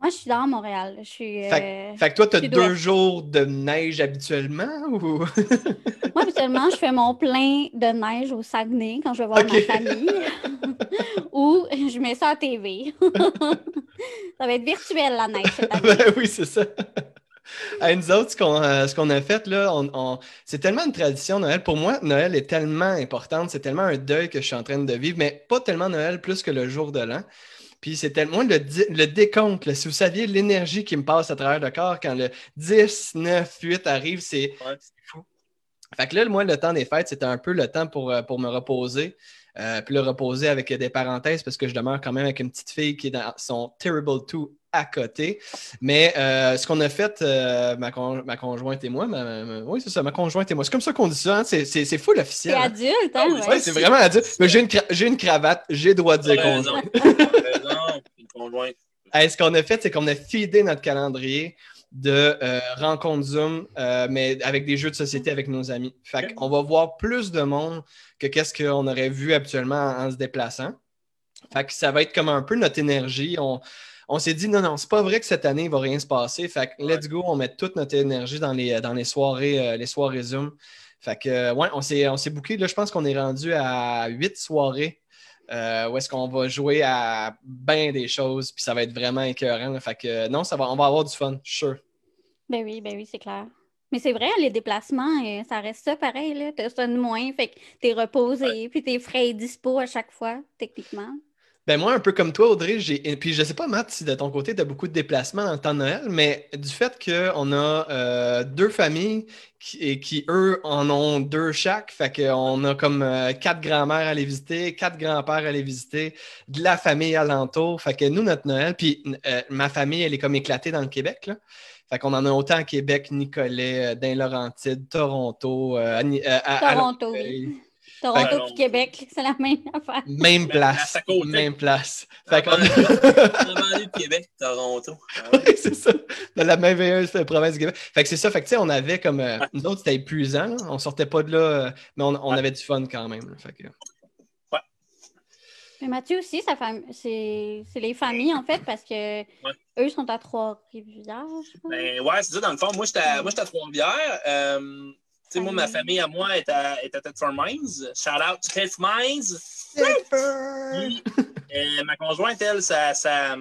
Moi, je suis dans Montréal. Je suis. euh, Fait que toi, t'as Sud-ouest. deux jours de neige habituellement, ou? Moi, habituellement, je fais mon plein de neige au Saguenay quand je vais voir ma famille. Ou je mets ça à TV. ça va être virtuel, la neige, cette année. ben oui, c'est ça. Hey, nous autres, ce qu'on, euh, ce qu'on a fait, là, on, on- c'est tellement une tradition, Noël. Pour moi, Noël est tellement importante, c'est tellement un deuil que je suis en train de vivre, mais pas tellement Noël plus que le jour de l'an. Puis c'est tellement le, décompte, là, si vous saviez l'énergie qui me passe à travers le corps quand le 10, 9, 8 arrive, c'est, Ouais. fou. Fait que là, moi, le temps des fêtes, c'était un peu le temps pour, euh, pour me reposer. Euh, puis le reposer avec des parenthèses parce que je demeure quand même avec une petite fille qui est dans son Terrible 2 à côté. Mais euh, ce qu'on a fait, euh, ma, con- ma conjointe et moi, ma- ma- oui, c'est ça, ma conjointe et moi. C'est comme ça qu'on dit ça, hein, c'est, c'est, c'est full C'est hein. adulte, hein? Oui, ouais. C'est vraiment adulte. Mais j'ai une, cra- une cravate, j'ai le droit de dire conjointe. Conjointe. Hey, ce qu'on a fait, c'est qu'on a feedé notre calendrier de euh, rencontres Zoom, euh, mais avec des jeux de société avec nos amis. Fait qu'on va voir plus de monde que qu'est-ce qu'on aurait vu habituellement en, se déplaçant. Fait que ça va être comme un peu notre énergie. On, on s'est dit, non, non, c'est pas vrai que cette année, il va rien se passer. Fait que let's go, on met toute notre énergie dans les, dans les soirées, euh, les soirées Zoom. Fait que, ouais, on s'est, on s'est booké. Là, je pense qu'on est rendu à huit soirées euh, où est-ce qu'on va jouer à bien des choses, puis ça va être vraiment écœurant. là. Fait que, euh, non, ça va, on va avoir du fun, sûr. Ben oui, ben oui, c'est clair. Mais c'est vrai, les déplacements, euh, ça reste ça pareil, ça de moins, fait que t'es reposé, puis tes frais dispo à chaque fois, techniquement. Ben moi, un peu comme toi, Audrey, j'ai. et Puis je sais pas, Matt, si de ton côté, tu as beaucoup de déplacements dans le temps de Noël, mais du fait qu'on a euh, deux familles qui, et qui, eux, en ont deux chaque, fait qu'on a comme euh, quatre grands-mères à aller visiter, quatre grands-pères à aller visiter, de la famille alentour. Fait que nous, notre Noël, puis euh, ma famille, elle est comme éclatée dans le Québec, là. Fait qu'on en a autant à Québec, Nicolet, dans les Laurentides, Toronto, à Ni- à- à Toronto, Longueuil. Toronto que- puis Québec, c'est la même affaire. Même Mais place. Même place. Dans Fait qu'on Québec, Toronto. Ouais. Oui, c'est ça. Dans la merveilleuse province du Québec. Fait que c'est ça. Fait que, tu sais, on avait comme. euh, nous autres, c'était épuisant. là. On sortait pas de là, euh, mais on, on Ouais. avait du fun quand même. là. Fait que- Mais Mathieu aussi, fam- c'est c'est les familles, en fait, parce que eux sont à Trois-Rivières. Ben ouais, c'est ça, dans le fond. Moi, j'étais à, moi, j'étais à Trois-Rivières. Tu sais, moi, ma famille à moi est à, est à Thetford Mines. Shout out to Thetford Mines. Puis, euh, ma conjointe, elle, sa, sa,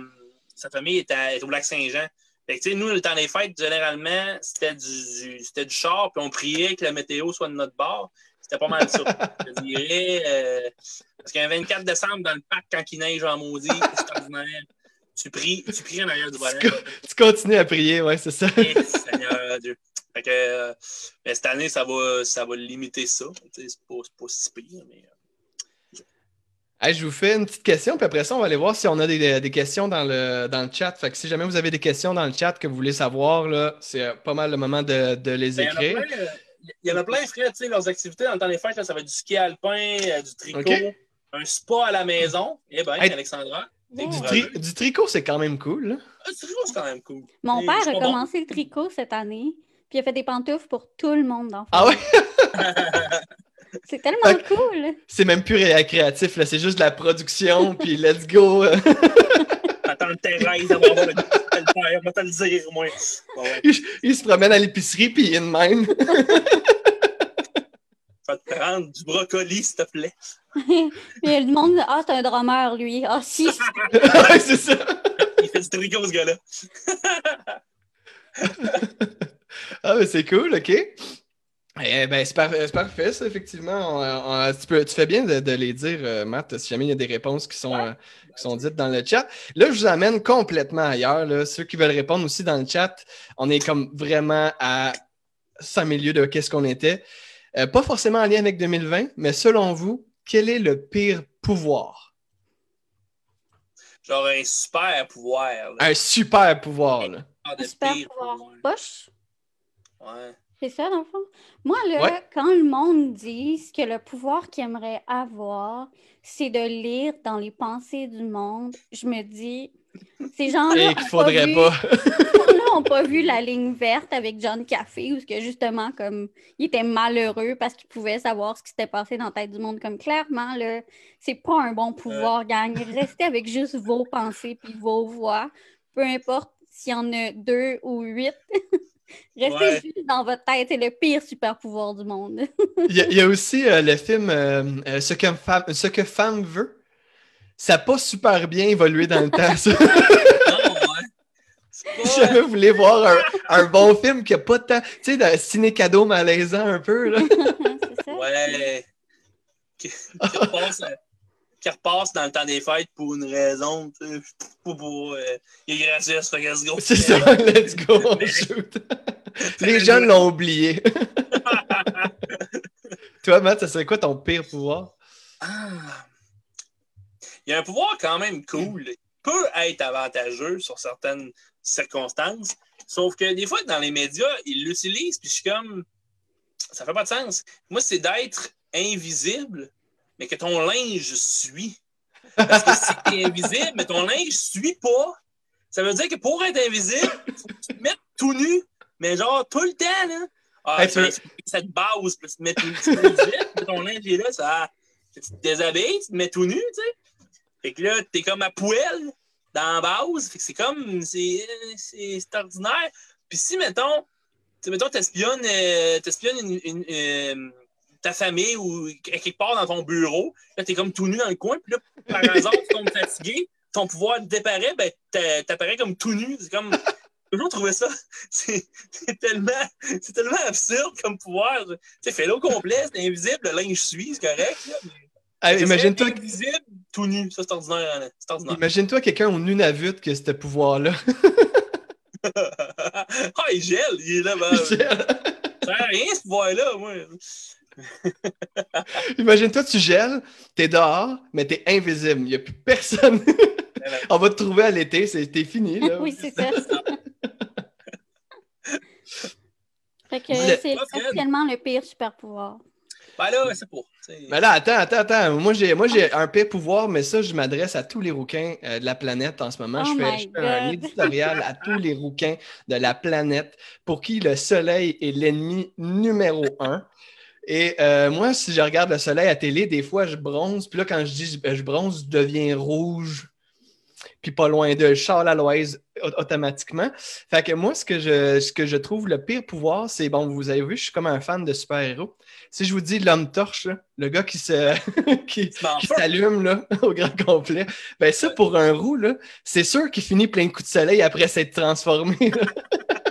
sa famille est, à- est au lac Saint-Jean. Fait que, tu sais, nous, le temps des fêtes, généralement, c'était du, du- c'était du char, puis on priait que la météo soit de notre bord. C'était pas mal ça. Je dirais. euh, parce qu'un 24 décembre, dans le parc, quand il neige en maudit, c'est extraordinaire. Tu pries, tu pries en arrière du volant. Tu continues à prier, ouais, c'est ça. Seigneur Dieu. Fait que, euh, ben, cette année, ça va, ça va limiter ça. Tu sais, C'est pas, si pire, mais. euh, Hey, je vous fais une petite question, puis après ça, on va aller voir si on a des, des questions dans le, dans le chat. Fait que si jamais vous avez des questions dans le chat que vous voulez savoir, là, c'est euh, pas mal le moment de, de les ben, il y en a écrire. plein, euh, Il y en a plein, frère, tu sais, leurs activités dans le temps des fêtes, là, ça va être du ski alpin, euh, du tricot, un spa à la maison. Eh ben, Hey. Alexandra. Du, tri- du tricot, c'est quand même cool. là. Ah, du tricot, c'est quand même cool. Mon Et père a bon. commencé le tricot cette année, puis il a fait des pantoufles pour tout le monde dans Ah ouais? C'est tellement Fait cool! C'est même plus récréatif, là. C'est juste de la production, puis let's go. Attends, Thérèse, on va te le dire, moi. Bon, ouais. il, il se promène à l'épicerie, puis il est de même. Que prendre du brocoli, s'il te plaît. Puis le monde, ah, c'est un drummer, lui. Ah, si. Ouais, c'est ça. Il fait du tricot, ce gars-là. Ah, mais c'est cool, OK. Eh ben, c'est par- c'est parfait, ça, effectivement. On- on- tu, peux- tu fais bien de, de les dire, euh, Matt, si jamais il y a des réponses qui sont, euh, qui sont dites dans le chat. Là, je vous amène complètement ailleurs. Là. Ceux qui veulent répondre aussi dans le chat, on est comme vraiment à 100 milieux de qu'est-ce qu'on était. Euh, pas forcément en lien avec 2020, mais selon vous, quel est le pire pouvoir? Genre un super pouvoir. là. Un super pouvoir, là. De Super pouvoir. poche? Ouais. C'est ça, dans le fond? Moi, là, Ouais. quand le monde dit que le pouvoir qu'il aimerait avoir, c'est de lire dans les pensées du monde, je me dis, ces gens-là qu'il faudrait vu- pas. n'ont pas vu la ligne verte avec John Café, où que justement, comme, il était malheureux parce qu'il pouvait savoir ce qui s'était passé dans la tête du monde. Comme, clairement, là, c'est pas un bon pouvoir, gang. Restez avec juste vos pensées puis vos voix. Peu importe s'il y en a deux ou huit. Restez Ouais. juste dans votre tête. C'est le pire super pouvoir du monde. Il y, a, il y a aussi euh, le film euh, euh, Ce que femme, Ce que femme veut. Ça n'a pas super bien évolué dans le temps, ça. Si pas. jamais vous voulez voir un, un bon film qui a pas de temps, tu sais, d'un ciné-cadeau malaisant un peu, là. c'est ça? Ouais. Qui qui repasse dans le temps des fêtes pour une raison. Pour, pour, euh, il est gracieux, fait let's go. C'est ça, let's go, on shoot. Les jeunes l'ont oublié. Toi, Matt, ça serait quoi ton pire pouvoir? Ah. Il y a un pouvoir quand même cool. Il peut être avantageux sur certaines circonstances. Sauf que des fois, dans les médias, ils l'utilisent, puis je suis comme. Ça fait pas de sens. Moi, c'est d'être invisible, mais que ton linge suit. Parce que si t'es invisible, mais ton linge suit pas, ça veut dire que pour être invisible, faut que tu te mettes tout nu, mais genre tout le temps, là. Ah, Hey, tu veux- ça te base, puis tu te mets tout tu te mets invisible, mais ton linge est là, ça. Tu te déshabilles, tu te mets tout nu, tu sais. Fait que là, t'es comme à poêle dans la base. Fait que c'est comme. C'est ordinaire. Puis si, mettons, tu mettons, t'espionnes euh, t'espionnes une, une, euh, ta famille ou quelque part dans ton bureau, là, t'es comme tout nu dans le coin, puis là, par hasard, tu tombes fatigué, ton pouvoir disparaît, ben, t'a- t'apparais comme tout nu. C'est comme. J'ai toujours trouvé ça. C'est tellement, c'est tellement absurde comme pouvoir. Tu sais, fais-le au complet, c'est invisible, le linge suit, c'est correct. Là, mais- Imagine-toi Invisible, tout nu. Ça, c'est ordinaire. C'est ordinaire. imagine-toi quelqu'un au Nunavut que ce pouvoir-là. ah, il gèle. Il est là. Ben, ça sert à rien, ce pouvoir-là, moi. Imagine-toi, tu gèles, t'es dehors, mais t'es invisible. Il n'y a plus personne. On va te trouver à l'été, c'est- t'es fini. Là. oui, c'est ça. fait que c'est officiellement le pire super pouvoir. Ben là, c'est c'est- Mais là, attends, attends, attends. Moi, j'ai, moi, j'ai un pire pouvoir, mais ça, je m'adresse à tous les rouquins euh, de la planète en ce moment. Oh je fais, my je fais un éditorial à tous les rouquins de la planète pour qui le soleil est l'ennemi numéro un. Et euh, moi, si je regarde le soleil à télé, des fois, je bronze. Puis là, quand je dis je, bronze, je deviens rouge. Puis pas loin de Charles Aloise au- automatiquement. Fait que moi, ce que je, ce que je trouve le pire pouvoir, c'est, bon, vous avez vu, je suis comme un fan de super-héros. Si je vous dis l'homme torche, là, le gars qui se qui, s'allume là, au grand complet, ben ça, pour un roux, là, c'est sûr qu'il finit plein de coups de soleil après s'être transformé.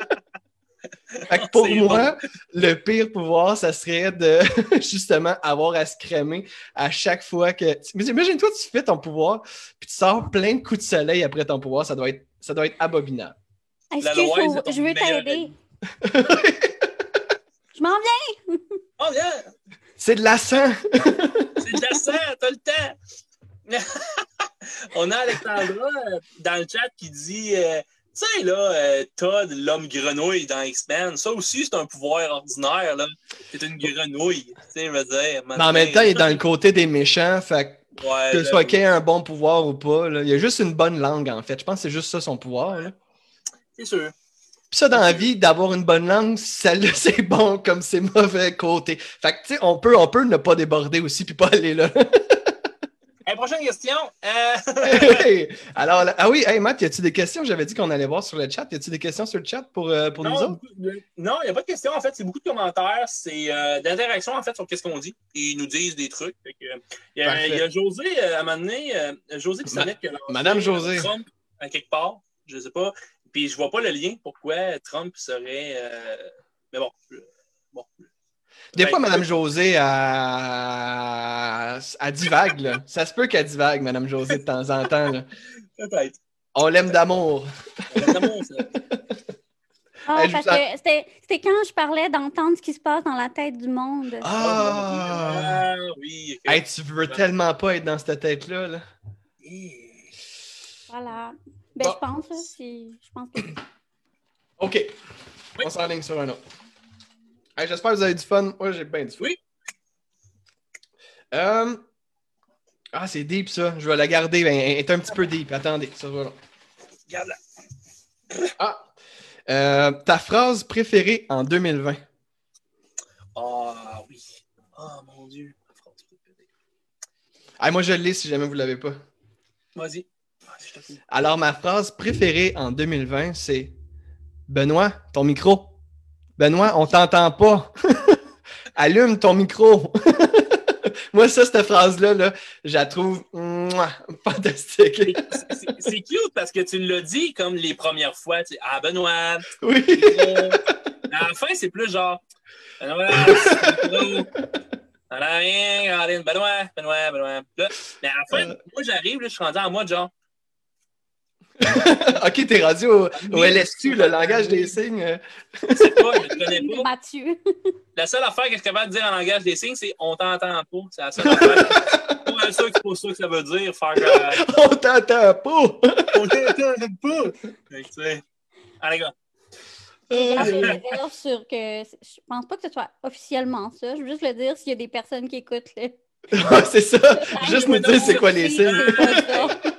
Fait que pour moi, le pire pouvoir, ça serait de justement avoir à se crémer à chaque fois que. Mais imagine-toi, tu fais ton pouvoir, puis tu sors plein de coups de soleil après ton pouvoir, ça doit être, ça doit être abominable. La Excuse, Loise faut- est ton je veux t'aider. Je m'en viens. Oh, bien! C'est de la sang! C'est de la serre, t'as le temps! On a Alexandra euh, dans le chat qui dit euh, sais, là, euh, Todd, l'homme grenouille dans X-Men, ça aussi, c'est un pouvoir ordinaire, là. C'est une grenouille. Tu sais, je veux dire. Mais en même temps, il est dans le côté des méchants, fait que Ouais, que ce soit qu'il ait un bon pouvoir ou pas, là, il a juste une bonne langue, en fait. Je pense que c'est juste ça son pouvoir. là. C'est sûr. Puis ça, dans la vie, d'avoir une bonne langue, ça, c'est bon comme c'est mauvais côté. Fait que, tu sais, on peut, on peut ne pas déborder aussi puis pas aller là. Hey, prochaine question. Euh, Hey! Alors, là- ah oui, hey Matt, y a-tu des questions? J'avais dit qu'on allait voir sur le chat. Y a-tu des questions sur le chat pour, euh, pour nous autres? non, il n'y a pas de questions. En fait, c'est beaucoup de commentaires. C'est euh, d'interactions, en fait, sur qu'est-ce qu'on dit. Ils nous disent des trucs. Il y, a- y José, à un moment donné, José qui Ma- savait que Madame José. Trump, à quelque part, je ne sais pas. Puis je vois pas le lien pourquoi Trump serait. Mais bon. bon. Des Ben, fois, Madame José, elle, elle divague, là. Ça se peut qu'elle divague, Madame José, de temps en temps. là. Peut-être. On l'aime d'amour. Évidemment, ça- Ah, Hey, je parce que c'était quand je parlais d'entendre ce qui se passe dans la tête du monde. Ah! Ah, oui. Hey, tu veux tellement pas être dans cette tête-là. Là. Voilà. Ben, Bon. je pense, là, si- je pense que OK. On s'enligne sur un autre. Hey, J'espère que vous avez du fun. Moi, j'ai bien du fun. Oui. Euh, Ah, c'est deep, ça. Je vais la garder. Ben, elle est un petit peu deep. Attendez. Ça va là. Ah! Euh, ta phrase préférée en 2020? Ah oui. Ah mon Dieu. Ma phrase préférée. Ah, moi, je l'ai si jamais vous ne l'avez pas. Vas-y. Alors, ma phrase préférée en 2020, c'est Benoît, ton micro. Benoît, on t'entend pas. Allume ton micro. Moi, ça, cette phrase-là, là, je la trouve mouah, fantastique. C'est- cute parce que tu l'as dit comme les premières fois. tu ah, Benoît. Oui. euh, à la fin, c'est plus genre. Benoît. On a rien. Benoît, Benoît, Benoît. Là, mais à la fin, Euh. moi, j'arrive, je suis rendu en mode genre. ok, t'es rendu au, au LSQ, le langage des signes. Je sais pas, je connais pas. Mathieu. La seule affaire que je suis capable de dire en langage des signes, c'est on t'entend pas. C'est la seule affaire. Je que c'est pas ça que ça veut dire. Faire que. On t'entend pas. On t'entend pas. Fait. Allez, gars. Des réserves sur que je pense pas que ce soit officiellement ça. Je veux juste le dire s'il y a des personnes qui écoutent. Là. Ouais, c'est ça. Juste nous dire c'est quoi les C'est signes.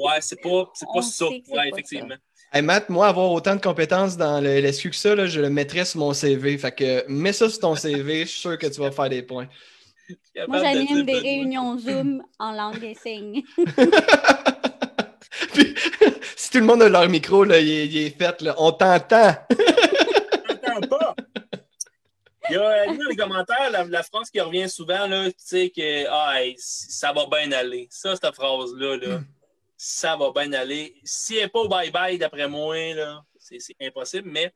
Ça. Ouais, c'est pas, c'est pas ça. Ouais, effectivement. Hey Matt, moi, avoir autant de compétences dans le LSQ que ça, là, je le mettrais sur mon CV. Fait que mets ça sur ton CV, je suis sûr que tu vas faire des points. Moi, j'anime des réunions Zoom en langue des signes. Puis, si tout le monde a leur micro, là, il, est, il est fait, là, on t'entend. t'entends pas. Il y a dans les commentaires la, la phrase qui revient souvent, là, tu sais, que ah, hey, ça va bien aller. Ça, cette phrase-là, là. Ça va bien aller. Si elle n'est pas au bye-bye, d'après moi, là, c'est impossible, mais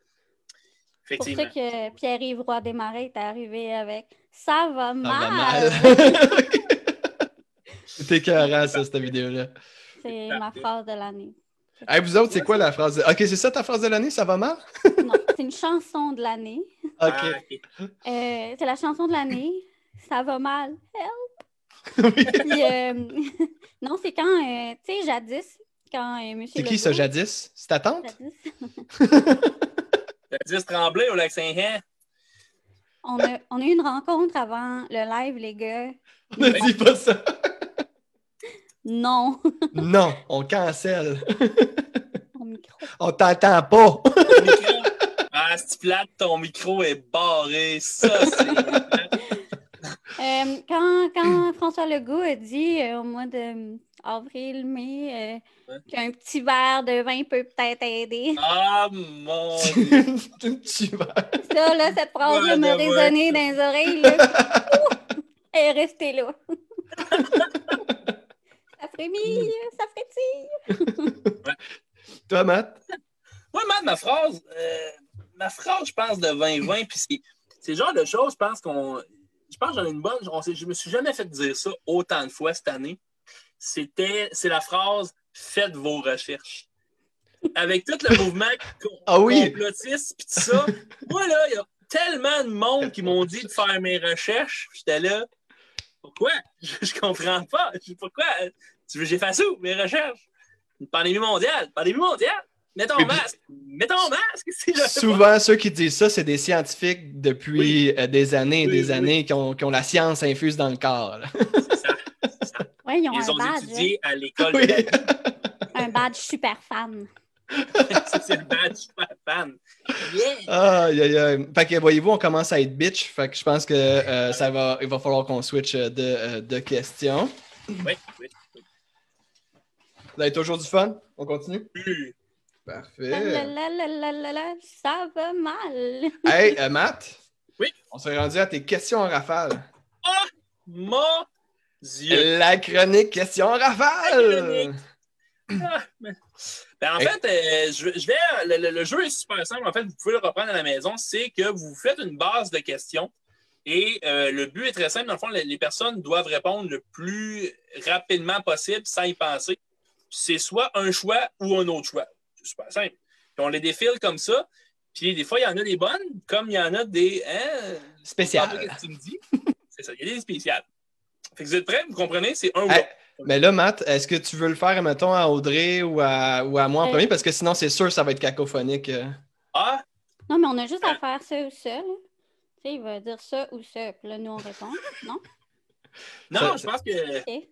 C'est pour effectivement. ça que Pierre-Yves Roy Desmarais est arrivé avec Ça va Ça mal. va mal. C'était écœurant, ça, cette vidéo-là. C'est ma phrase de l'année. Hey, vous autres, c'est quoi la phrase? de- Ok, c'est ça ta phrase de l'année? Ça va mal? Non, c'est une chanson de l'année. Ok. Ah, ok. Euh, c'est la chanson de l'année. Ça va mal. Help. Puis, euh, non, c'est quand, euh, tu sais, jadis, quand euh, Monsieur C'est qui ça, jadis? C'est ta tante? Jadis. T'as dit Tremblay au lac Saint-Jean? On a, on a eu une rencontre avant le live, les gars. Ne dis pas ça. Non, Non, on cancelle. mon micro. On t'entend pas. Ton micro. Ah, c'est plate, ton micro est barré. Ça, c'est. Euh, quand, quand François Legault a dit euh, au mois de euh, avril, mai, euh, Ouais. qu'un petit verre de vin peut peut-être aider. Ah, mon Dieu. tu vas. Ça, là, cette phrase-là Ouais, m'a ouais. résonné dans les oreilles. Là. Elle est restée là. ça frémille, ça frétille. Toi, Matt? Moi, man, ma phrase, euh, ma phrase, je pense, de 2020, puis c'est, c'est le genre de choses, je pense qu'on. Je pense que j'en ai une bonne. Je me suis jamais fait dire ça autant de fois cette année. C'était, c'est la phrase Faites vos recherches. Avec tout le mouvement Ah oui. complotiste puis tout ça, moi, là, il y a tellement de monde qui m'ont dit de faire mes recherches. J'étais là. Pourquoi? Je, je comprends pas. Je- Pourquoi? Tu veux que j'efface où mes recherches? Une pandémie mondiale. Pandémie mondiale. Mets ton masque. Mets ton masque. Souvent, ceux qui disent ça, c'est des scientifiques depuis euh, des années et Oui, des oui. années qui ont, qui ont la science infuse dans le corps. C'est ça. Ouais, ils ont Ils un ont badge. étudié à l'école Oui. de la vie. hein. Un badge super fan. Ça, c'est le badge super fan. Yeah! Aïe, aïe, aïe. Fait que voyez-vous, on commence à être bitch. Fait que je pense que euh, ça va, il va falloir qu'on switch euh, de, euh, de questions. Oui, oui. Vous avez toujours du fun? On continue? Parfait. la, la, la, la, la, la, ça va mal. Hey, euh, Matt? Oui? On s'est rendu à tes questions en rafale. Mon Dieu. La chronique question en La rafale! chronique. Ah, mais- Ben, en Hey. fait, euh, je, je vais, le, le- le jeu est super simple. En fait, vous pouvez le reprendre à la maison. C'est que vous faites une base de questions et euh, le but est très simple. Dans le fond, les, les personnes doivent répondre le plus rapidement possible sans y penser. C'est soit un choix ou un autre choix. C'est super simple. Puis on les défile comme ça. Puis des fois, il y en a des bonnes, comme il y en a des. Hein, Spécial. je sais pas ce que tu me dis. C'est ça, il y a des spéciales. Fait que vous êtes prêts? Vous comprenez? C'est un ou Hey, l'autre. Mais là, Matt, est-ce que tu veux le faire, mettons, à Audrey ou à, ou à moi en Euh. premier? Parce que sinon, c'est sûr, ça va être cacophonique. euh. Ah, Non, mais on a juste à faire ça ou ça. là. Tu sais, il va dire ça ou ça. Puis là, nous, on répond. Non? non, Ça- je pense que.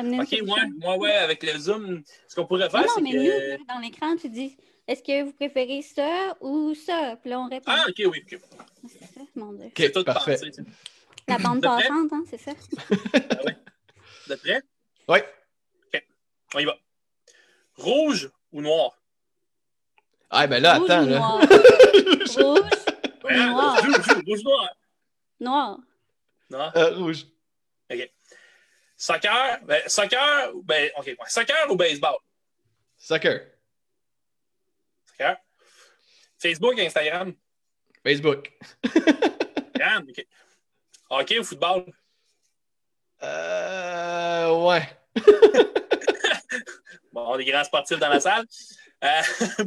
OK, ouais, moi, ouais, avec le zoom, ce qu'on pourrait faire, c'est mais que. nous, là, dans l'écran, tu dis est-ce que vous préférez ça ou ça? Puis là, on répond. Ah, OK, oui, OK. C'est ça, mon Dieu. C'est Ok, tout parfait. sais. La bande passante, hein, c'est ça? Vous êtes prêts? Oui. On y va. Rouge ou noir? Ah, ben là, Rouge attends, ou là. noir? Rouge, Hein? Noir? Joue, joue, rouge noir. noir. Non? Euh, rouge. Soccer, ben, soccer, ben, OK, ouais. Soccer ou baseball? Soccer. Soccer. Facebook, Instagram? Facebook. Instagram, OK. Hockey ou football? Euh, ouais. Bon, des grands sportifs dans la salle. Euh,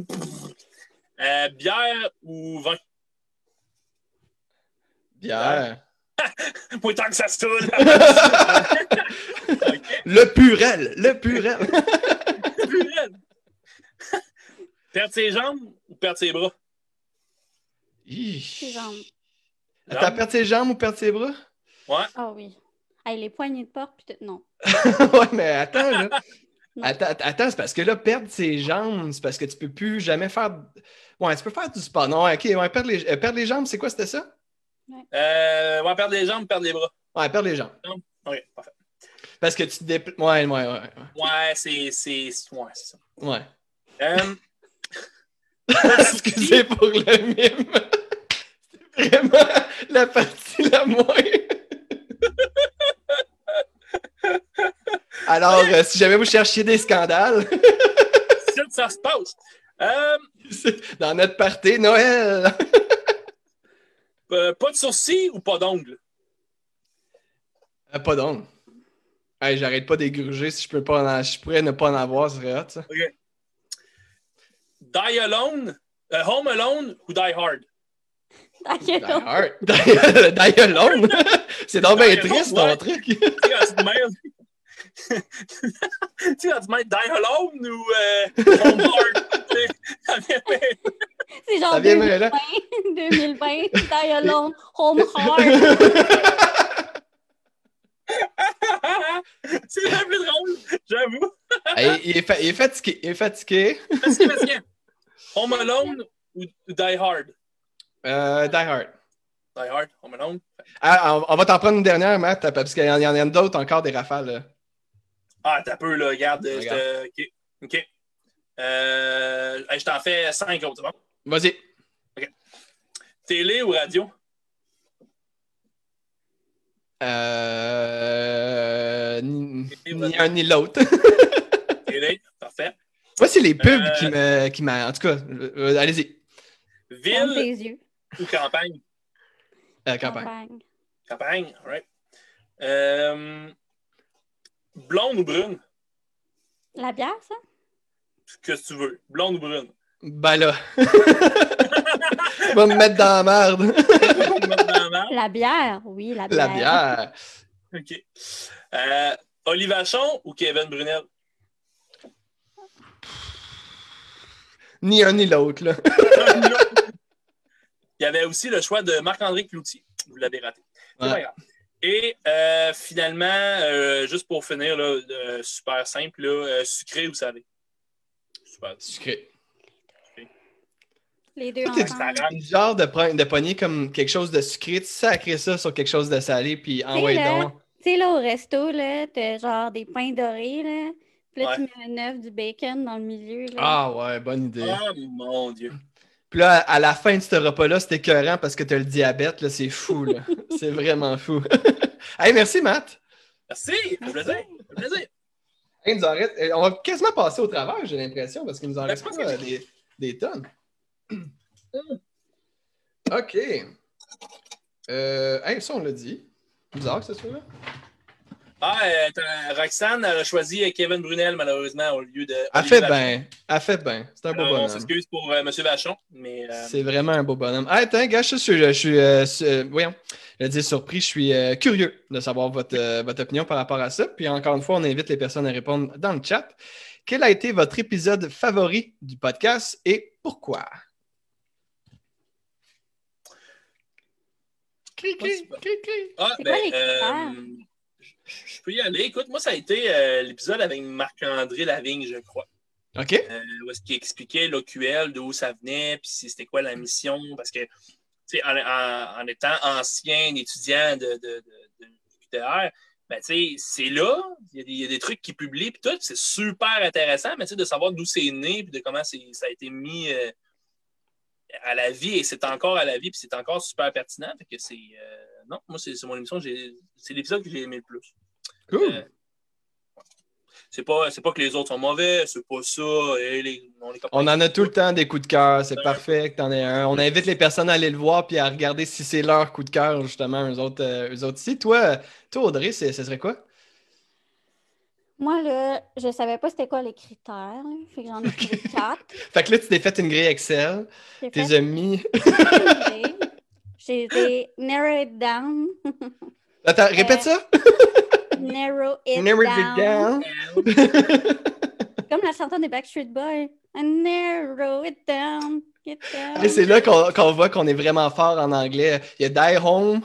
euh, bière ou vin? Bière. Moi, tant que ça se tourne. le purel. Le purel. perdre ses jambes ou perdre ses bras? Ses jambes. T'as perdu ses jambes ou perdre ses bras? Ouais. Ah oui. Hey, les poignées de porte, puis tout. Non. ouais, mais attends, là. Attends, att- attends, c'est parce que là, perdre ses jambes, c'est parce que tu peux plus jamais faire. Ouais, tu peux faire du sport. Non, ok, ouais, perdre les, euh, perdre les jambes, c'est quoi, c'était ça? Euh, ouais, perdre les jambes, perdre les bras. Ouais, perdre les jambes. OK, parfait. Parce que tu te dépl... Ouais, ouais, ouais. Ouais, c'est c'est ouais, c'est ça. Ouais. Euh, Excusez pour le mime. C'est vraiment la partie la moins. Alors, euh, si jamais vous cherchiez des scandales, ça se passe. Euh, dans notre party, Noël. Euh, pas de sourcils ou pas d'ongles? Euh, pas d'ongle. Hey, j'arrête pas d'égruger si je peux pas en... je pourrais ne pas en avoir, ce serait hot, ça. Die Alone, euh, Home Alone ou Die Hard? Die hard. Die, die alone? C'est donc bien Die triste, ton truc. Tu sais, quand tu mets Die Alone ou euh, Home Hard? C'est genre Ça vient 2020, bien là. 2020, Die Alone, Home Hard. C'est le plus drôle, j'avoue. Hey, il, est fa- il est fatigué. Il est fatigué. Que, Home Alone ou Die Hard? Euh, die hard. Die Hard, Home Alone. Ah, on, on va t'en prendre une dernière, Matt, parce qu'il y en il y en a d'autres encore des rafales. là. Ah, t'as peu, là, regarde. euh, Regarde. je te- OK. OK. Euh, je t'en fais cinq autres, bon? Vas-y. Télé ou radio? Euh, ni, un ni l'autre. Télé, parfait. Moi, c'est les pubs Euh, qui me. Qui m'a- en tout cas, euh, euh, allez-y. Ville ou campagne? Euh, campagne. Campagne. Campagne, all right. Euh, blonde ou brune? La bière, ça? Ce que tu veux. Blonde ou brune? Ben là. Va me mettre dans la merde. La bière, oui, la bière. La bière. OK. Euh, Olive Vachon ou Kevin Brunel? Ni un ni l'autre, là. Il y avait aussi le choix de Marc-André Cloutier. Vous l'avez raté. C'est Ouais. pas grave. Et euh, finalement, euh, juste pour finir, là, euh, super simple, là, euh, sucré ou salé? Super. Sucré. Les deux ensemble. genre de, prendre- de pogner comme quelque chose de sucré, tu sacrer ça sur quelque chose de salé, puis envoyer donc. Tu sais, là, au resto, là, t'as genre des pains dorés, là, Puis là, Ouais. tu mets un œuf, du bacon dans le milieu. Là. Ah ouais, bonne idée. Oh mon Dieu. Puis là, à la fin de ce repas-là, c'était écœurant parce que t'as le diabète, là, c'est fou, là. c'est vraiment fou. hey, merci, Matt. Merci, fait plaisir. plaisir. Hey, il nous en reste- euh, On va quasiment passer au travers, j'ai l'impression, parce qu'il nous en Ben, reste pas, euh, des, des tonnes. OK. Euh, hey, ça, on l'a dit. Bizarre que ce soit là. Ah, euh, Roxane a choisi Kevin Brunel, malheureusement, au lieu de. Elle Olivier fait bien. Elle fait bien. C'est un beau Alors, on bonhomme. s'excuse pour euh, M. Vachon, mais. euh, C'est vraiment un beau bonhomme. Ah, attends, gars, je suis, je suis su- voyons, je dire surpris, je suis curieux de savoir votre, votre opinion par rapport à ça. Puis encore une fois, on invite les personnes à répondre dans le chat. Quel a été votre épisode favori du podcast et pourquoi? Ah, ben, quoi euh, je- peux y aller. Écoute, moi, ça a été euh, l'épisode avec Marc-André Lavigne, je crois. OK. Euh, où est-ce qu'il expliquait l'OQL, d'où ça venait, puis si c'était quoi la mission. Parce que, tu sais, en, en- en étant ancien étudiant de, de, de, de QTR, ben, tu sais, c'est là, il y, a des- il y a des trucs qui publient, puis tout, c'est super intéressant, mais tu sais, de savoir d'où c'est né, puis de comment c'est- ça a été mis euh, à la vie, et c'est encore à la vie, puis c'est encore super pertinent. Fait que c'est. euh, non, moi, c'est mon émission, c'est l'épisode que j'ai aimé le plus. Cool. Euh, c'est pas, pas que les autres sont mauvais, c'est pas ça. et les- on, en a tout le temps des coups de cœur, c'est parfait que t'en aies un. On invite les personnes à aller le voir puis à regarder si c'est leur coup de cœur, justement, eux autres, euh, eux autres ici. Toi, toi Audrey, ce serait quoi? Moi, là, je savais pas c'était quoi les critères. là. Fait que j'en ai trouvé quatre. Fait que là, tu t'es fait une grille Excel, tes fait amis. J'ai été narrow it down. Attends, répète ça. Narrow it Narrow down. it down. Comme la chanson des Backstreet Boys. I narrow it down. Get down. Et c'est là qu'on voit qu'on est vraiment fort en anglais. Il y a Die Home,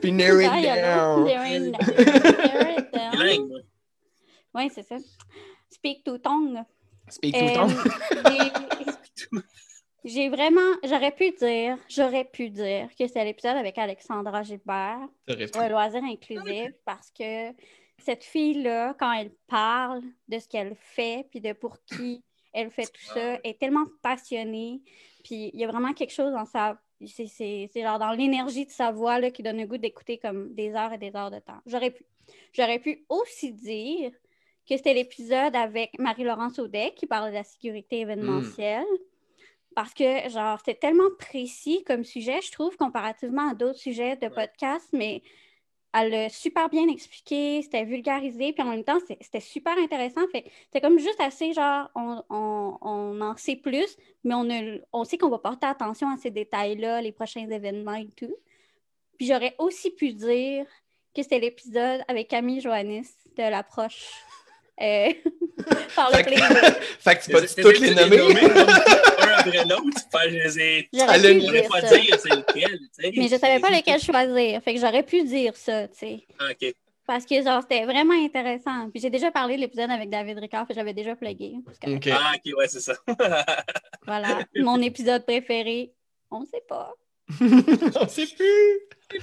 puis Narrow It Down. Narrow it down. Narrow it down. Bilingue, moi. Oui, c'est ça. Speak to tongue. Speak Euh, to tongue. j'ai- vraiment, j'aurais pu dire, j'aurais pu dire que c'est l'épisode avec Alexandra Gilbert, un loisir inclusif, parce que cette fille-là, quand elle parle de ce qu'elle fait, puis de pour qui elle fait tout ça, est tellement passionnée, puis il y a vraiment quelque chose dans sa... C'est genre dans l'énergie de sa voix là, qui donne le goût d'écouter comme des heures et des heures de temps. J'aurais pu. J'aurais pu aussi dire que c'était l'épisode avec Marie-Laurence Audet qui parlait de la sécurité événementielle. Parce que, genre, c'était tellement précis comme sujet, je trouve, comparativement à d'autres sujets de podcast, mais elle l'a super bien expliqué, c'était vulgarisé, puis en même temps, c'était super intéressant. Fait c'était comme juste assez, genre, on, on- on en sait plus, mais on, on sait qu'on va porter attention à ces détails-là, les prochains événements et tout. Puis j'aurais aussi pu dire que c'était l'épisode avec Camille Joannis de l'approche euh, par le Fait que- plaisir. Fait que tu peux toutes les les nommer? un après l'autre. Je les ai- J'aurais pu dire pas ça. dire c'est lequel. tu sais. Mais je savais pas lequel choisir. Fait que j'aurais pu dire ça, tu sais. Ah, ok. Parce que, genre, c'était vraiment intéressant. Puis j'ai déjà parlé de l'épisode avec David Ricard, puis j'avais déjà plugué. Ah, ok, ouais, c'est ça. Voilà, mon épisode préféré, on ne sait pas. On sait plus.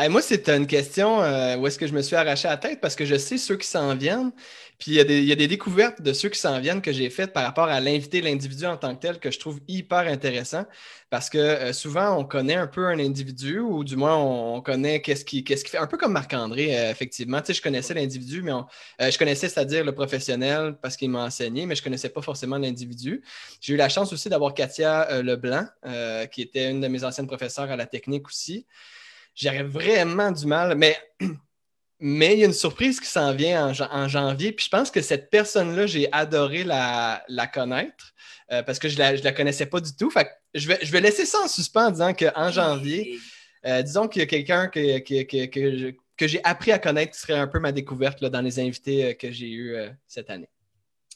Euh, moi, c'est une question euh, où est-ce que je me suis arraché la tête parce que je sais ceux qui s'en viennent. Puis il y, a des- découvertes de ceux qui s'en viennent que j'ai faites par rapport à l'invité, l'individu en tant que tel, que je trouve hyper intéressant. Parce que euh, souvent, on connaît un peu un individu, ou du moins, on, on connaît qu'est-ce qui, qu'est-ce qui fait. Un peu comme Marc-André, euh, effectivement. Tu sais, je connaissais l'individu, mais euh, je connaissais, c'est-à-dire le professionnel parce qu'il m'a enseigné, mais je connaissais pas forcément l'individu. J'ai eu la chance aussi d'avoir Katia Leblanc, qui était une de mes anciennes professeurs à la technique aussi. J'aurais vraiment du mal, mais, mais il y a une surprise qui s'en vient en, jan- en janvier. Puis je pense que cette personne-là, j'ai adoré la, la connaître euh, parce que je ne la, je la connaissais pas du tout. Fait que je, vais, je vais laisser ça en suspens en disant qu'en janvier, euh, disons qu'il y a quelqu'un que, que, que, que je- que j'ai appris à connaître qui serait un peu ma découverte là, dans les invités euh, que j'ai eus euh, cette année.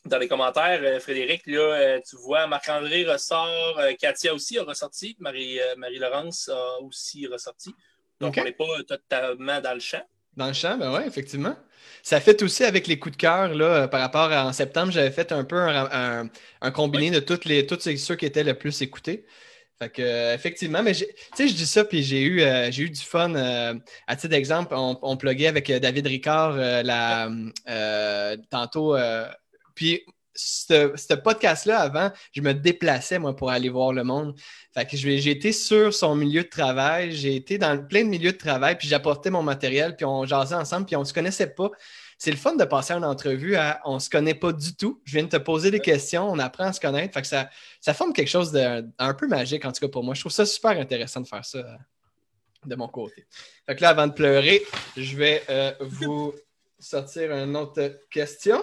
Dans les commentaires, euh, Frédéric, là, tu vois, Marc-André ressort, Katia aussi a ressorti, Marie, Marie-Laurence a aussi ressorti. Donc, on n'est pas totalement dans le champ. Dans le champ, ben ouais, effectivement. Ça fait aussi avec les coups de cœur, là, par rapport à en septembre, j'avais fait un peu un, un- un combiné de toutes les, tous ceux- qui étaient le plus écoutés. Fait que, euh, effectivement, mais tu sais, je dis ça, puis j'ai eu, euh, j'ai eu du fun. euh, à titre d'exemple, on, on pluguait avec euh, David Ricard euh, la, euh, tantôt. euh, Puis ce, podcast-là, avant, je me déplaçais, moi, pour aller voir le monde. Fait que j'ai été sur son milieu de travail, j'ai été dans plein de milieux de travail, puis j'apportais mon matériel, puis on jasait ensemble, puis on se connaissait pas. C'est le fun de passer une entrevue à on se connaît pas du tout. Je viens de te poser des questions, on apprend à se connaître. Fait que ça, ça forme quelque chose de un peu magique, en tout cas pour moi. Je trouve ça super intéressant de faire ça euh, de mon côté. Fait que là, avant de pleurer, je vais euh, vous sortir une autre question.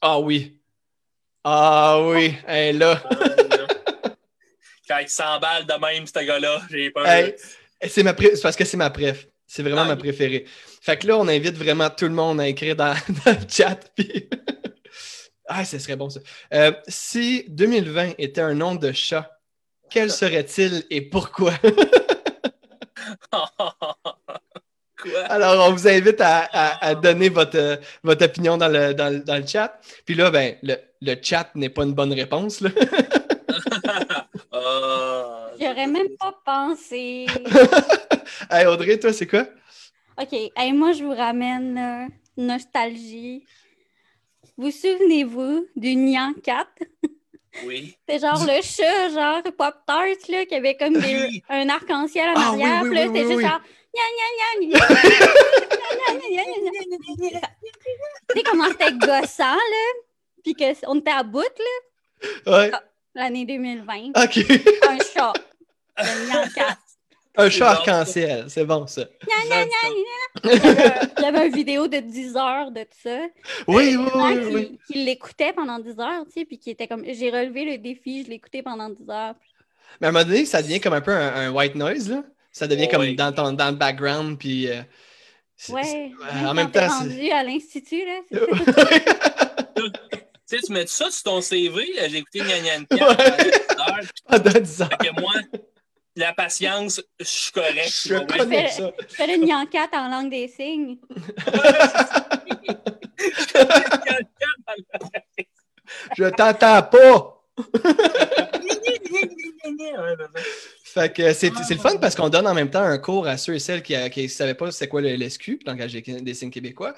Ah oui. Ah oui. Hey, là. Quand il s'emballe de même, ce gars-là, j'ai peur. Hey, c'est ma pré- parce que c'est ma préf. C'est vraiment Ah, ma préférée. Fait que là, on invite vraiment tout le monde à écrire dans, dans le chat. puis- ah, ce serait bon ça. Euh, si 2020 était un nom de chat, quel serait-il et pourquoi? Quoi? Alors, on vous invite à, à- à donner votre, euh, votre opinion dans le, dans, le- dans le chat. Puis là, ben, le, le chat n'est pas une bonne réponse. là. Ah, J'aurais même pas pensé. hey, Audrey, toi, c'est quoi? OK. Hey, moi, je vous ramène euh, nostalgie. Vous souvenez-vous du Nyan 4? Oui. C'est genre le chat, genre Pop-Tart, là, qui avait comme des- Oui. un arc-en-ciel en Ah, oui, arrière. oui, là, c'était juste genre. Tu sais comment c'était gossant, là? Puis qu'on était à bout, là, Ouais. l'année 2020. OK. Un chat. 4. Un chat arc-en-ciel. C'est bon, ça. Gna. Il y avait- une vidéo de 10 heures de ça. Oui, oui, gens oui, qui, oui. qui l'écoutaient pendant 10 heures, tu sais, puis qui était comme, j'ai relevé le défi, je l'écoutais pendant 10 heures. Mais à un moment donné, ça devient comme un peu un, un white noise, là. Ça devient comme dans, ton, dans le background, puis... euh, c'est- Ouais. même en même temps, c'est... rendu à l'institut, là. c'est- Tu sais, tu mets ça sur ton CV, euh, j'ai écouté Gna Gna Ouais. Gna, Pendant 10 ans. Fait que moi, la patience, je suis correct. Je connais fais- ça. Je fais le nyankat en langue des signes. Je t'entends pas! Fait que c'est c'est le fun parce qu'on donne en même temps un cours à ceux et celles qui ne savaient pas c'est quoi le LSQ, langage des, signes québécois.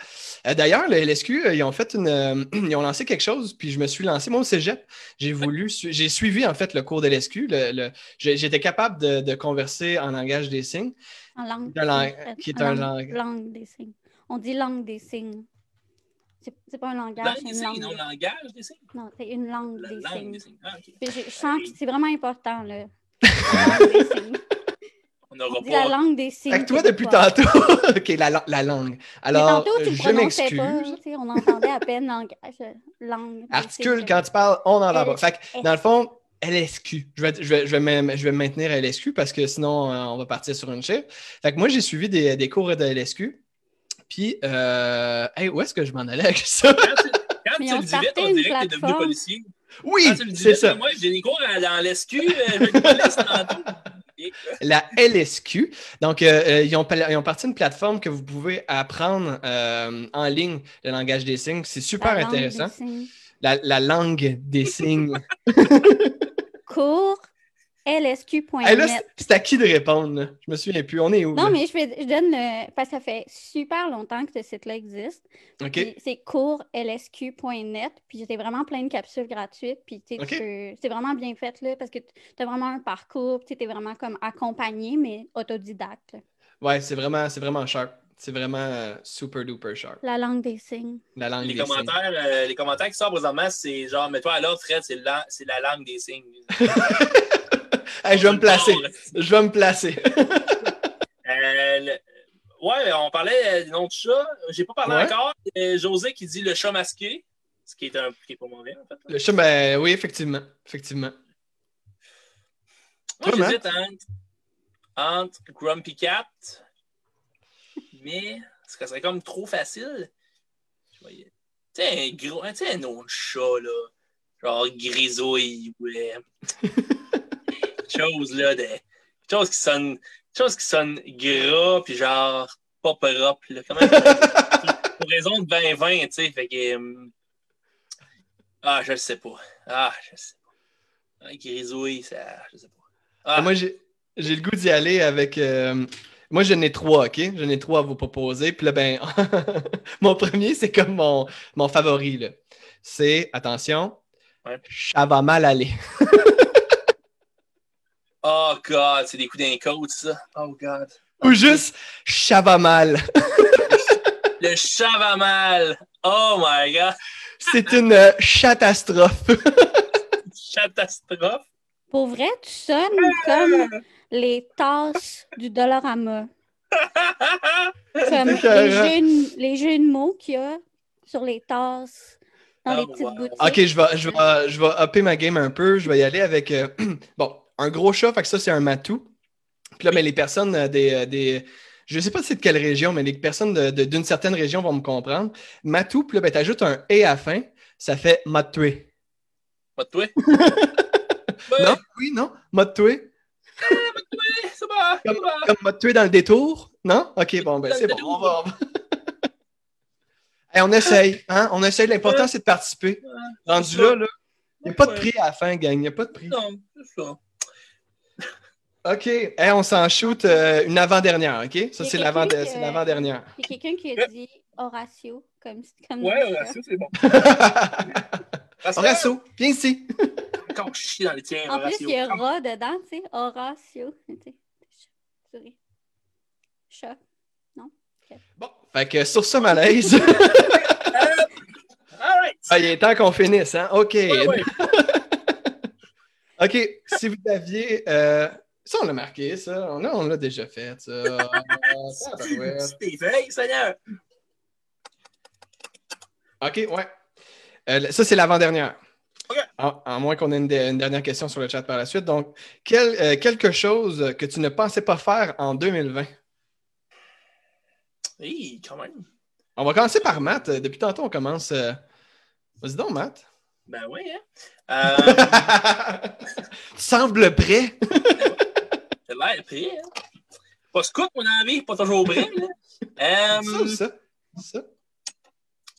Euh, D'ailleurs, le LSQ, euh, ils ont fait une. euh, ils ont lancé quelque chose, puis je me suis lancé. Moi, au cégep, j'ai voulu. J'ai suivi en fait le cours de LSQ. Le, J'étais capable de, de converser en langage des signes. En langue, qui est un langue, lang- langue des signes. On dit langue des signes. C'est pas un langage, Langue c'est une langue. non, langage des signes. Non, c'est une langue La des langue signes. des signes. Ah, je, je sens que c'est vraiment important, là. La langue des signes. On dit la pas. langue des signes. Fait que toi, depuis tantôt. OK, la, la- la langue. Mais Alors, tantôt, tu le je m'excuse. pas, on entendait à peine langage, euh, langue. Articule quand tu parles, on en va pas. L- Fait que, dans le fond, LSQ. Je vais, je vais, je vais, me, je vais maintenir à LSQ parce que sinon, euh, on va partir sur une chiffre. Fait que moi, j'ai suivi des, des cours de LSQ. Puis, euh, hey, où est-ce que je m'en allais avec ça? Quand tu, le dis vite, on une dirait que t'es devenu plateforme. policier. Oui, Quand tu le dis c'est ça. Moi, j'ai des cours à- dans l'SQ, euh, euh, La LSQ. Donc, euh, ils, ont, pla- ils ont parti une plateforme que vous pouvez apprendre euh, en ligne le langage des signes. C'est super La intéressant. La, la langue des signes. Cours lsq.net. Hey, c'est- à qui de répondre? là? Je me souviens plus. On est où? non, là? mais je, vais, je donne le. Parce que ça fait super longtemps que ce site-là existe. OK. C'est cours lsq.net. Puis j'ai vraiment plein de capsules gratuites. Puis c'est vraiment bien fait là, parce que tu as vraiment un parcours. Tu es vraiment comme accompagné, mais autodidacte. Ouais, c'est vraiment, c'est vraiment sharp. C'est vraiment euh, super duper sharp. La langue des signes. La langue Les des signes. commentaires, euh, les commentaires qui sortent présentement, c'est genre, mets-toi à l'ordre, Fred, c'est la, c'est la langue des signes. Hey, je vais me placer. Je vais me placer. Euh, le- Ouais, on parlait euh, du nom de chat. J'ai pas parlé Ouais. encore. José qui dit le chat masqué, ce qui est un qui est pas mauvais en fait. Le chat, ben oui, effectivement. Effectivement. Moi, j'hésite entre, entre Grumpy Cat, mais ce serait comme trop facile. Tu sais, un gros, tu sais, un nom de chat, là. Genre grisouille, ouais. chose, là, de. Chose qui sonne. Chose qui sonne gras, puis genre pas propre, là. Comment Pour raison de 2020, tu sais, fait que. euh, Ah, je le sais pas. Ah, je sais pas. Ah, grisouille, ça. Je sais pas. Ah, Moi, j'ai j'ai le goût d'y aller avec. euh, Moi, j'en ai trois, OK? J'en ai trois à vous proposer. Puis là, ben, mon premier, c'est comme mon, mon favori, là. c'est, attention, Ouais. ça va mal aller. Oh God, c'est des coups d'un côte, ça. Oh God. Ou juste, ça va mal. Le chat va mal. Oh my God. C'est une euh, catastrophe. Catastrophe? Pour vrai, tu sonnes comme les tasses du Dollarama. Comme les jeux, les jeux de mots qu'il y a sur les tasses dans Oh, les petites wow. boutiques. Ok, je vais, je, vais, je vais upper ma game un peu. Je vais y aller avec, euh, bon, un gros chat, fait que ça, c'est un matou. Puis là, mais les personnes euh, des, euh, des. Je sais pas c'est de quelle région, mais les personnes de- de- d'une certaine région vont me comprendre. Matou, puis là, ben, t'ajoutes un et à la fin, ça fait matoué. Toi. Non? Oui, non? Matoué? C'est bon. c'est bon. Comme matoué dans le détour? Non? Ok, bon, ben, c'est bon. On va. on va. Hey, on essaye, hein? On essaye. L'important, c'est de participer. Rendu là, là, il n'y a pas de prix à la fin, gang. Il n'y a pas de prix. Non, c'est ça. OK. Hey, on s'en shoot euh, une avant-dernière, OK? Ça, c'est l'avant- quelqu'un c'est que- l'avant-dernière. Il y a quelqu'un qui a dit Horatio, comme, comme Ouais, ça, c'est bon. Horatio, viens ici. Encore chier dans les tiens, En plus, Horatio. il y a rat dedans, tu sais. Horatio. Souris. Chat. Bon, fait que sur ce malaise, All right. ah, il est temps qu'on finisse, hein? OK. Ouais, ouais. OK, si vous aviez... euh, Ça, on l'a marqué, ça. On l'a on l'a déjà fait, ça. Ah, tabarouette. Steve, hey, Seigneur. OK, ouais. Euh, ça, c'est l'avant-dernière. OK. À, à moins qu'on ait une, de- une dernière question sur le chat par la suite. Donc, quel- euh, quelque chose que tu ne pensais pas faire en 2020? Hey, quand même. On va commencer par Matt. Euh, Depuis tantôt, on commence. euh, Vas-y donc, Matt. Ben oui, hein. Euh, tu sembles prêt. T'as l'air prêt, hein. Pas scout, mon ami, pas toujours prêt, là. ça Euh, ou ça? Ça?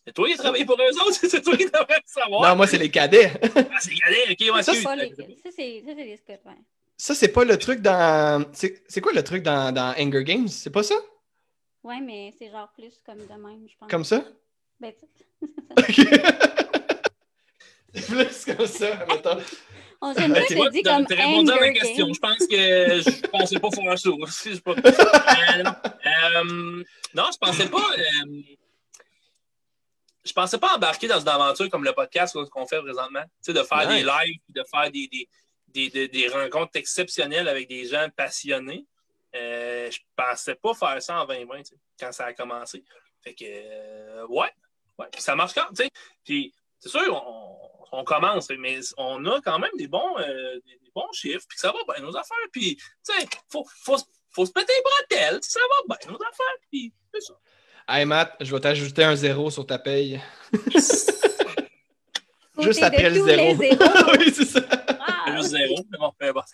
c'est toi qui as travaillé pour eux autres, c'est toi qui devrais le savoir. Non, moi, c'est les cadets. Ah, c'est galère, ok, ouais, Ça, les- Ça, c'est ça, c'est des scouts, ouais. Ça, c'est pas le truc dans. C'est c'est quoi le truc dans, dans Hunger Games? C'est pas ça? Ouais, mais c'est genre plus comme de même, je pense. Comme ça? Ben, tu- OK. c'est plus comme ça, mettons. On j'aime pas Ok. que t'as comme t'as répondu à ma question. Games. Je pense que je pensais pas faire ça. Je pas. Euh, non. Euh, non, je pensais pas. euh, je pensais pas embarquer dans une aventure comme le podcast qu'on fait présentement. Tu sais, de faire Nice. des lives, de faire des, des, des, des- des rencontres exceptionnelles avec des gens passionnés. Euh, je pensais pas faire ça en 2020, tu sais, quand ça a commencé. Fait que, euh, ouais, ouais. Puis ça marche quand, tu sais. Puis, c'est sûr, on, on commence, mais on a quand même des bons, euh, des, des bons chiffres, puis ça va bien, nos affaires. Puis, tu sais, faut, faut, faut se péter les bretelles, ça va bien, nos affaires. Puis, c'est ça. Hey, Matt, je vais t'ajouter un zéro sur ta paye. Juste après le zéro. oui, c'est ça. Ah, Juste zéro, mais bon, peu importe.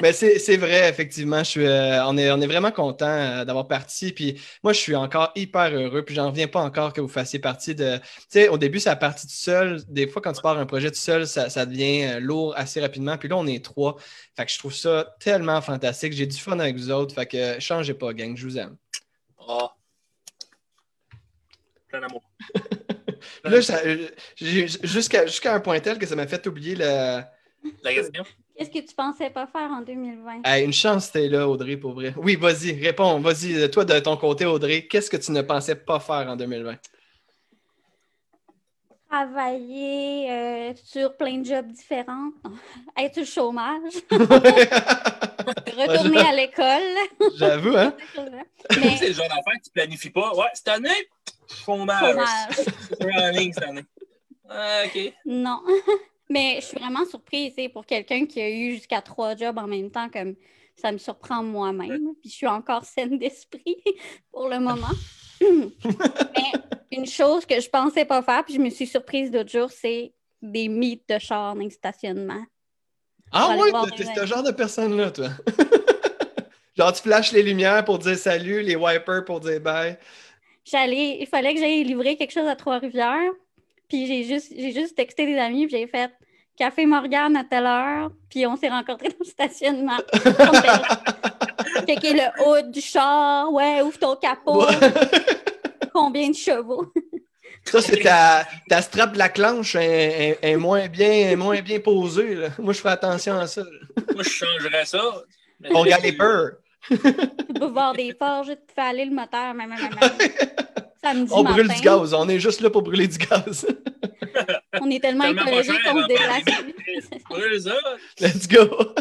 Mais c'est c'est vrai, effectivement. Je suis, euh, on, est, on est vraiment content euh, d'avoir parti. Puis moi, je suis encore hyper heureux. Puis j'en reviens pas encore que vous fassiez partie de. Tu sais, au début, ça a parti tout seul. Des fois, quand tu pars un projet tout seul, ça, ça devient euh, lourd assez rapidement. Puis là, on est trois. Fait que je trouve ça tellement fantastique. J'ai du fun avec vous autres. Fait que changez pas, gang. Je vous aime. Oh. Plein d'amour. Là, ça- j'ai- jusqu'à jusqu'à un point tel que ça m'a fait oublier le. La question? Qu'est-ce que tu pensais pas faire en 2020? Hey, une chance, t'es là, Audrey, pour vrai. Oui, vas-y, réponds. Vas-y, euh, toi, de ton côté, Audrey, qu'est-ce que tu ne pensais pas faire en 2020? Travailler euh, sur plein de jobs différents, être le chômage, retourner à l'école. J'avoue, hein? Mais C'est le genre d'affaire que tu planifies pas. Ouais, cette année, chômage. chômage. C'est running cette année. Ah, OK. Non. Mais je suis vraiment surprise, pour quelqu'un qui a eu jusqu'à trois jobs en même temps, comme ça me surprend moi-même. Puis je suis encore saine d'esprit pour le moment. Mais une chose que je pensais pas faire, puis je me suis surprise l'autre jour, c'est des mythes de char dans le stationnement. Ah des t'es ce genre de personne-là, toi. Genre, tu flashes les lumières pour dire salut, les wipers pour dire bye. J'allais, il fallait que j'aille livrer quelque chose à Trois-Rivières. Puis j'ai juste, j'ai juste texté des amis, puis j'ai fait Café Morgane à telle heure, puis on s'est rencontrés dans le stationnement. Checker le haut du char, ouais, ouvre ton capot, combien de chevaux? Ça, c'est ta, ta strap de la clenche est, est- est moins, bien, est moins bien posée. là. Moi, je fais attention à ça. Moi, je changerais ça. Mais- On regarde les peurs. Tu peux voir des forges, tu fais aller le moteur. même, même, même. Samedi On brûle matin. du gaz. On est juste là pour brûler du gaz. On est tellement écologique qu'on se déplace. pandémie. Brûle ça. Let's go.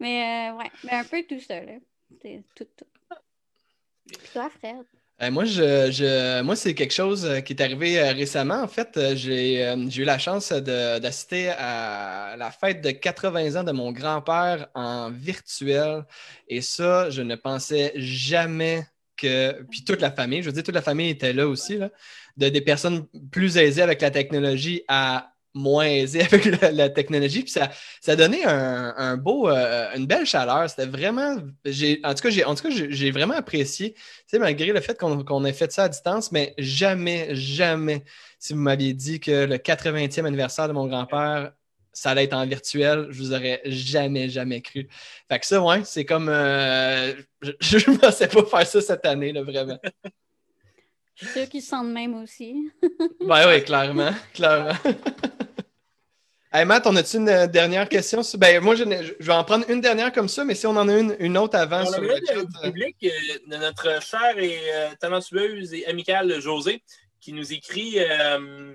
Mais euh, ouais, mais un peu tout ça, là. C'est tout, tout. Puis toi, Fred? Euh, moi, je, je- moi, c'est quelque chose euh, qui est arrivé euh, récemment. En fait, j'ai euh, eu la chance d'assister à la fête de 80 ans de mon grand-père en virtuel. Et ça, je ne pensais jamais Puis toute la famille, je veux dire, toute la famille était là aussi, là, de des personnes plus aisées avec la technologie à moins aisées avec la, technologie. Puis ça, ça donné un, beau, euh, une belle chaleur. C'était vraiment. En tout cas, j'ai vraiment apprécié. Tu sais, malgré le fait qu'on qu'on ait fait ça à distance, mais jamais, jamais, si vous m'aviez dit que le 80e anniversaire de mon grand-père, ça allait être en virtuel, je vous aurais jamais, jamais cru. Fait que ça, ouais, c'est comme. euh, je ne pensais pas faire ça cette année, là, vraiment. Je suis sûre qu'ils se sentent même aussi. Ben oui, clairement, clairement. Hey Matt, on a-tu une dernière question? Ben, moi, je, vais en prendre une dernière comme ça, mais si on en a une, une autre avant On a sur le chat, euh, public euh, de notre chère et euh, talentueuse et amicale José qui nous écrit euh,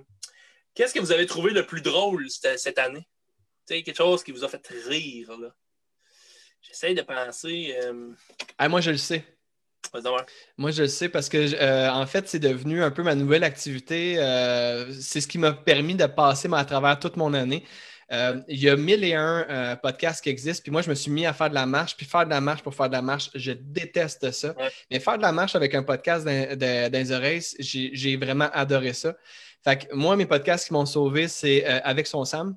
Qu'est-ce que vous avez trouvé le plus drôle cette, cette année? Tu sais, quelque chose qui vous a fait rire, là. J'essaie de penser. Euh... hey, moi, je le sais. donc. Moi, je le sais parce que, euh, en fait, c'est devenu un peu ma nouvelle activité. Euh, c'est ce qui m'a permis de passer à travers toute mon année. Euh, il y a mille et un euh, podcasts qui existent, puis moi, je me suis mis à faire de la marche, puis faire de la marche pour faire de la marche, je déteste ça. Ouais. Mais faire de la marche avec un podcast dans, dans- dans les oreilles, j'ai j'ai vraiment adoré ça. Fait que moi, mes podcasts qui m'ont sauvé, c'est euh, Avec son Sam,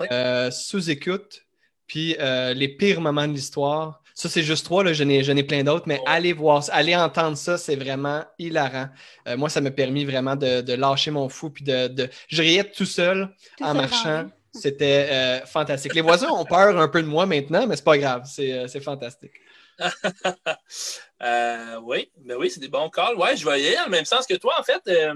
Ouais. euh, Sous-écoute, puis euh, Les pires moments de l'histoire. Ça, c'est juste trois, là. je n'ai je n'ai plein d'autres, mais Ouais. allez voir, ça, allez entendre ça, c'est vraiment hilarant. Euh, moi, ça m'a permis vraiment de, de lâcher mon fou, puis de, de- Je riais tout seul Tout en seul marchant. C'était euh, fantastique. Les voisins ont peur un peu de moi maintenant, mais c'est pas grave, c'est euh, c'est fantastique. Euh, oui, ben oui, c'est des bons calls. Ouais, je vais y aller dans le même sens que toi. En fait, euh,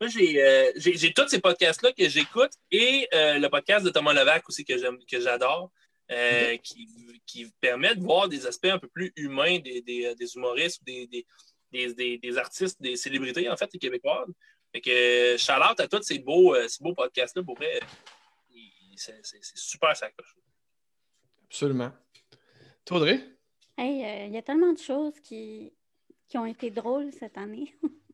moi, j'ai euh, j'ai- j'ai tous ces podcasts-là que j'écoute et euh, le podcast de Thomas Levac aussi que j'aime- que j'adore, euh, qui, qui permet de voir des aspects un peu plus humains des, des, des humoristes, des, des, des, des- des artistes, des célébrités, en fait, des Québécoises. Fait que shout out à tous ces beaux, ces beaux podcasts-là. Pour vrai, c'est c'est- c'est super ça coche. Absolument. Toi, Audrey? Hey, euh, il y a tellement de choses qui, qui ont été drôles cette année.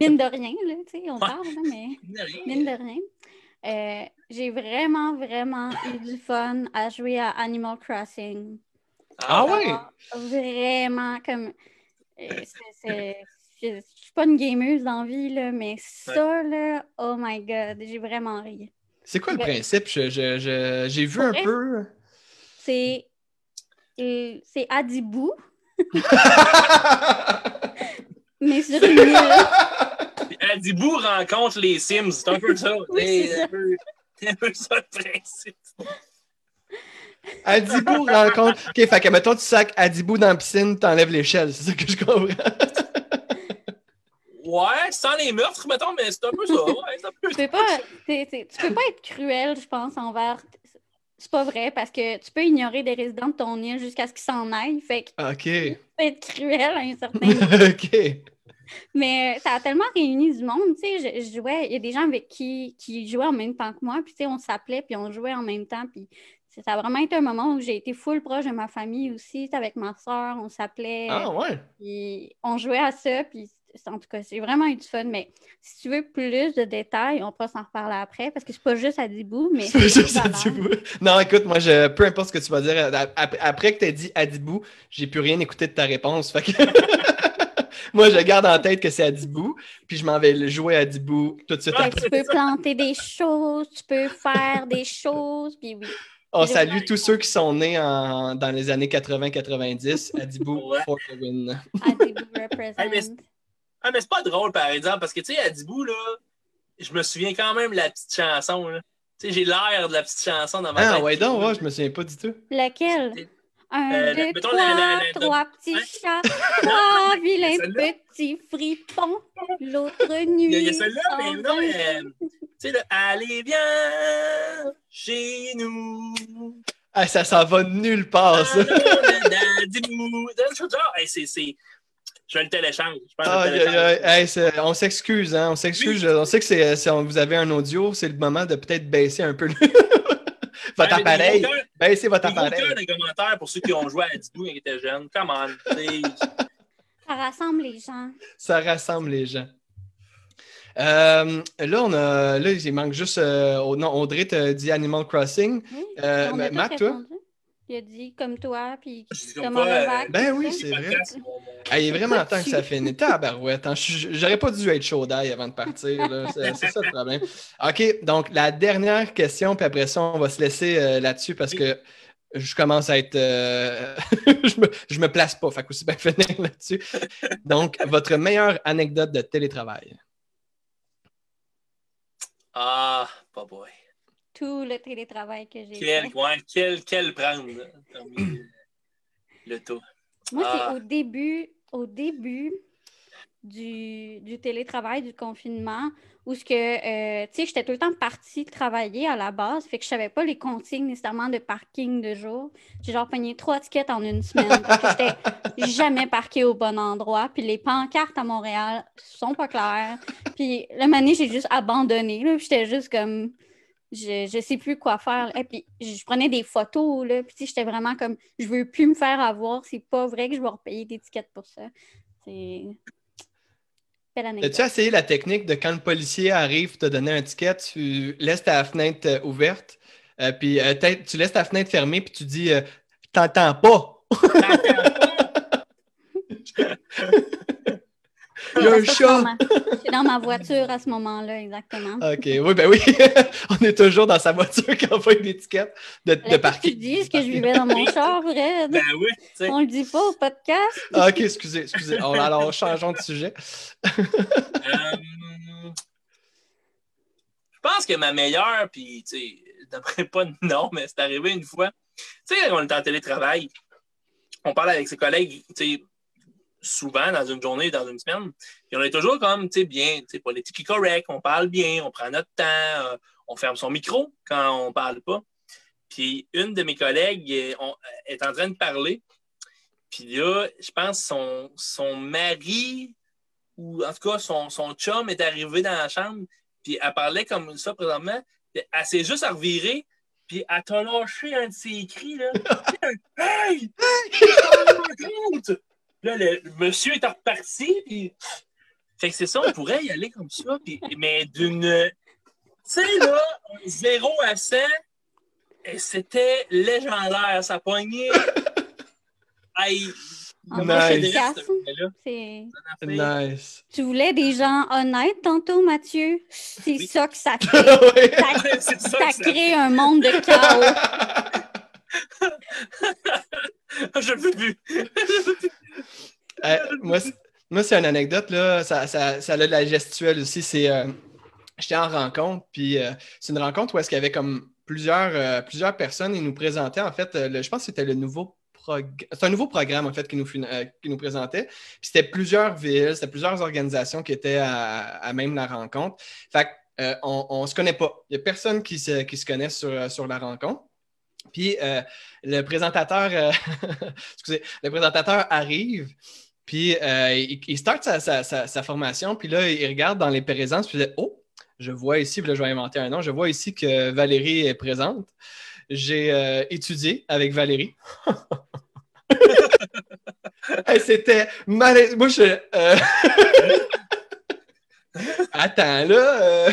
Mine de rien, là, tu sais, on parle, là, mais mine de rien. Euh, j'ai vraiment, vraiment eu du fun à jouer à Animal Crossing. Ah ouais? Ah, Vraiment, comme. euh, c'est- Je suis pas une gameuse dans la vie, là, mais ça, là, oh my god, j'ai vraiment ri. C'est quoi le principe? Je- je- je- J'ai vu un vrai? peu. C'est. C'est Adibou, mais sur une île. Adibou rencontre les Sims. C'est un peu ça. Oui, c'est un peu, c'est un peu ça le principe. Adibou rencontre. OK, fait que mettons, tu sacs Adibou dans la piscine, t'enlèves l'échelle. C'est ça que je comprends. Ouais, sans les meurtres, mettons, mais c'est un peu ça. Ouais, c'est un peu Tu peux pas, t'es- t'es- tu peux pas être cruel, je pense, envers. C'est pas vrai, parce que tu peux ignorer des résidents de ton île jusqu'à ce qu'ils s'en aillent. Fait que OK. tu peux être cruel à un certain moment. OK. Mais euh, ça a tellement réuni du monde, tu sais, je, je jouais, il y a des gens avec qui, qui jouaient en même temps que moi, puis tu sais, on s'appelait, puis on jouait en même temps, puis ça a vraiment été un moment où j'ai été full proche de ma famille aussi, avec ma soeur, on s'appelait, Ah, ouais. puis on jouait à ça, puis en tout cas, j'ai vraiment eu du fun, mais si tu veux plus de détails, on pourra s'en reparler après, parce que c'est pas juste à Dibou, mais C'est juste pas mal. Adibou. Non, écoute, moi, je, peu importe ce que tu vas dire, ap- après que tu aies dit Adibou, j'ai plus rien écouté de ta réponse. Fait que moi, je garde en tête que c'est Adibou, puis je m'en vais le jouer à Adibou tout de suite Ouais, après. Tu peux planter des choses, tu peux faire des choses, puis oui. On salue tous ceux qui sont nés en- dans les années 80-90. Adibou Ouais. for the win. Adibou represent. Ah, mais c'est pas drôle, par exemple, parce que, tu sais, Adibou, là, je me souviens quand même de la petite chanson, là. Tu sais, j'ai l'air de la petite chanson dans ma Ah, tête. ouais, donc, ouais, je me souviens pas du tout. Lequel? Un, Euh, deux, mettons, trois, la- la- la- trois petits chats, trois vilains petits fripons, l'autre Il y a, il y a nuit. celle-là, mais non, mais, tu sais, le Allez, viens chez nous. Ah, ça s'en va nulle part, ça. Genre, hey, c'est- c'est- Je vais le télécharger. Je le aïe. télécharge. Hey, on s'excuse, hein? On s'excuse. On sait que c'est, on- vous avez un audio, c'est le moment de peut-être baisser un peu le- votre Ouais, appareil. des Baissez votre Des appareil. les commentaires pour ceux qui ont joué à Didou quand ils étaient jeunes. Come on. Ça rassemble les gens. Ça rassemble les gens. Euh, là, on a, là, il manque juste. euh, non, Audrey te dit Animal Crossing. Oui, Euh, Matt, toi? répondu. Il a dit comme toi, puis comme Levac. euh, Ben oui, c'est vrai. Ah, il est vraiment temps que ça finisse. Tabarouette. hein. Je- J'aurais pas dû être chaud d'ail avant de partir. c'est ça le problème. OK, donc la dernière question, puis après ça, on va se laisser euh, là-dessus parce que je commence à être. euh, je, me, je me place pas, fait qu'aussi bien finir là-dessus. Donc, votre meilleure anecdote de télétravail? Ah, pas boy. Tout le télétravail que j'ai Quel, fait. ouais, quel, quel prendre le tout. Moi, Ah. c'est au début, au début du, du télétravail, du confinement, où ce que, euh, tu sais, j'étais tout le temps partie travailler à la base, fait que je savais pas les consignes nécessairement de parking de jour. J'ai genre pogné trois tickets en une semaine, parce que j'étais jamais parquée au bon endroit, puis les pancartes à Montréal sont pas claires. Puis le mané, j'ai juste abandonné, là, j'étais juste comme... Je, je sais plus quoi faire. Et puis, je prenais des photos, là, puis j'étais vraiment comme, je veux plus me faire avoir, c'est pas vrai que je vais repayer des tickets pour ça. C'est... As-tu essayé la technique de quand le policier arrive te donner un ticket, tu laisses ta fenêtre euh, ouverte, euh, puis euh, peut-être tu laisses ta fenêtre fermée, puis tu dis euh, T'entends pas! Il y a un chat! Dans ma- C'est dans ma voiture à ce moment-là, exactement. OK, oui, ben oui. on est toujours dans sa voiture quand on fait une étiquette de, de que tu parking. dis que je vivais dans mon char, Fred? Ben oui, tu sais. On le dit pas au podcast? Ah, OK, excusez, excusez. Oh, alors, changeons de sujet. Euh, je pense que ma meilleure, puis tu sais, je n'aimerais pas de nom, mais c'est arrivé une fois. Tu sais, on était en télétravail, on parle avec ses collègues, tu sais, souvent dans une journée, dans une semaine, puis on est toujours comme, tu sais, bien, tu sais, politiquement correct, on parle bien, on prend notre temps, euh, on ferme son micro quand on parle pas. Puis une de mes collègues euh, on- est en train de parler, puis là, je pense son, son mari ou en tout cas, son, son chum est arrivé dans la chambre, puis elle parlait comme ça présentement. puis Elle s'est juste à revirer, puis elle t'a lâché un de ses cris, là. hey! Hey! Là, le, monsieur est reparti, puis. Fait que c'est ça, on pourrait y aller comme ça, puis, mais d'une. Tu sais, là, 0 à 100, et c'était légendaire, ça pognait. Hey, En Nice. Nice. Tu voulais des gens honnêtes tantôt, Mathieu? C'est Oui. ça que ça crée. Ça, c'est ça, ça crée un monde de chaos. Je le veux moi, c'est- une anecdote, là. Ça, ça, ça a de la gestuelle aussi. C'est. euh, J'étais en rencontre, puis euh, c'est une rencontre où est-ce qu'il y avait comme plusieurs, euh, plusieurs personnes et nous présentaient, en fait, je pense que c'était le nouveau. C'est un nouveau programme, en fait, qui nous, qui nous présentait. Puis c'était plusieurs villes, c'était plusieurs organisations qui étaient à, même la rencontre. Fait que, on ne se connaît pas. Il n'y a personne qui se, qui se connaît sur, sur la rencontre. Puis euh, le présentateur, euh, excusez, le présentateur arrive, puis euh, il, start sa, formation, puis là, il regarde dans les présences, puis il dit Oh, je vois ici, puis là, je vais inventer un nom, je vois ici que Valérie est présente. J'ai étudié avec Valérie. C'était malaisant. Moi, je. Attends, là.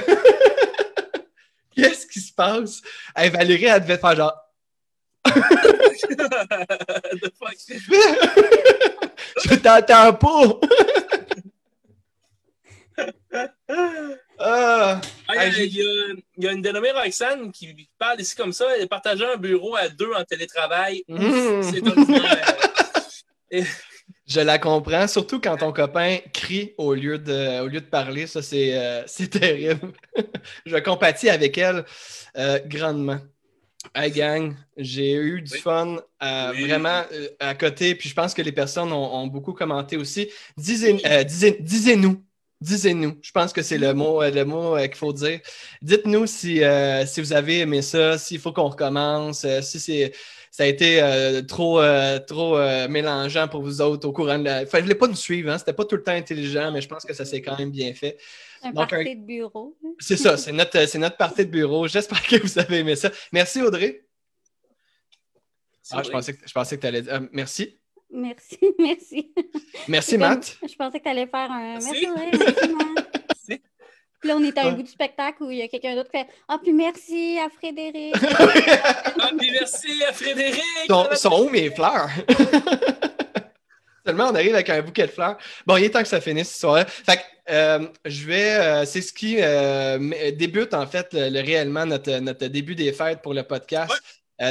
Qu'est-ce qui se passe? Valérie, elle devait faire genre. The fuck? je t'entends pas! Ah, Ah, il, y a, j'ai- il y a- il y a une dénommée Roxane qui parle ici comme ça. Elle partageait un bureau à deux en télétravail. Mm. C'est ordinaire. je la comprends, surtout quand ton copain crie au lieu de, au lieu de parler. Ça, c'est euh, c'est terrible. je compatis avec elle euh, grandement. Hey gang, j'ai eu du Oui. fun euh, Oui. vraiment euh, à côté, puis je pense que les personnes ont, ont beaucoup commenté aussi. Disez, euh, disez- disez-nous, disez-nous. Je pense que c'est le mot, euh, le mot euh, qu'il faut dire. Dites-nous si, euh, si vous avez aimé ça, s'il faut qu'on recommence, euh, si c'est ça a été euh, trop, euh, trop euh, mélangeant pour vous autres au courant de la. Fallait pas nous suivre, hein? c'était pas tout le temps intelligent, mais je pense que ça s'est quand même bien fait. Un Donc, un- party de bureau. hein? C'est ça, c'est notre, c'est notre partie de bureau. J'espère que vous avez aimé ça. Merci Audrey. Ah, je pensais que, je pensais que tu allais dire. euh, merci. Merci, merci. Merci, Matt. comme- Je pensais que tu allais faire un Merci. merci, Audrey, merci, Matt. Merci. Puis là, on est à un Ouais. bout du spectacle où il y a quelqu'un d'autre qui fait Ah, puis merci à Frédéric. Ah, puis merci à Frédéric! sont, sont où mes fleurs? Seulement, on arrive avec un bouquet de fleurs. Bon, il est temps que ça finisse ce soir Fait que, euh, je vais. euh, c'est ce qui euh, débute, en fait, le, le- réellement notre, notre début des fêtes pour le podcast.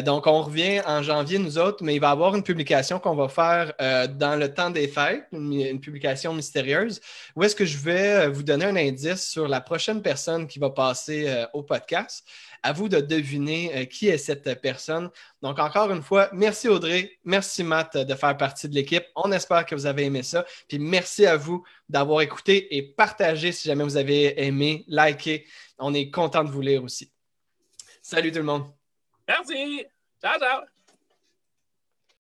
Donc, on revient en janvier, nous autres, mais il va y avoir une publication qu'on va faire dans le temps des fêtes, une, une publication mystérieuse, où est-ce que je vais vous donner un indice sur la prochaine personne qui va passer au podcast. À vous de deviner euh, qui est cette personne. Donc, encore une fois, merci Audrey, merci Matt euh, de faire partie de l'équipe. On espère que vous avez aimé ça. Puis merci à vous d'avoir écouté et partagé si jamais vous avez aimé, liké. On est content de vous lire aussi. Salut tout le monde. Merci! Ciao, ciao!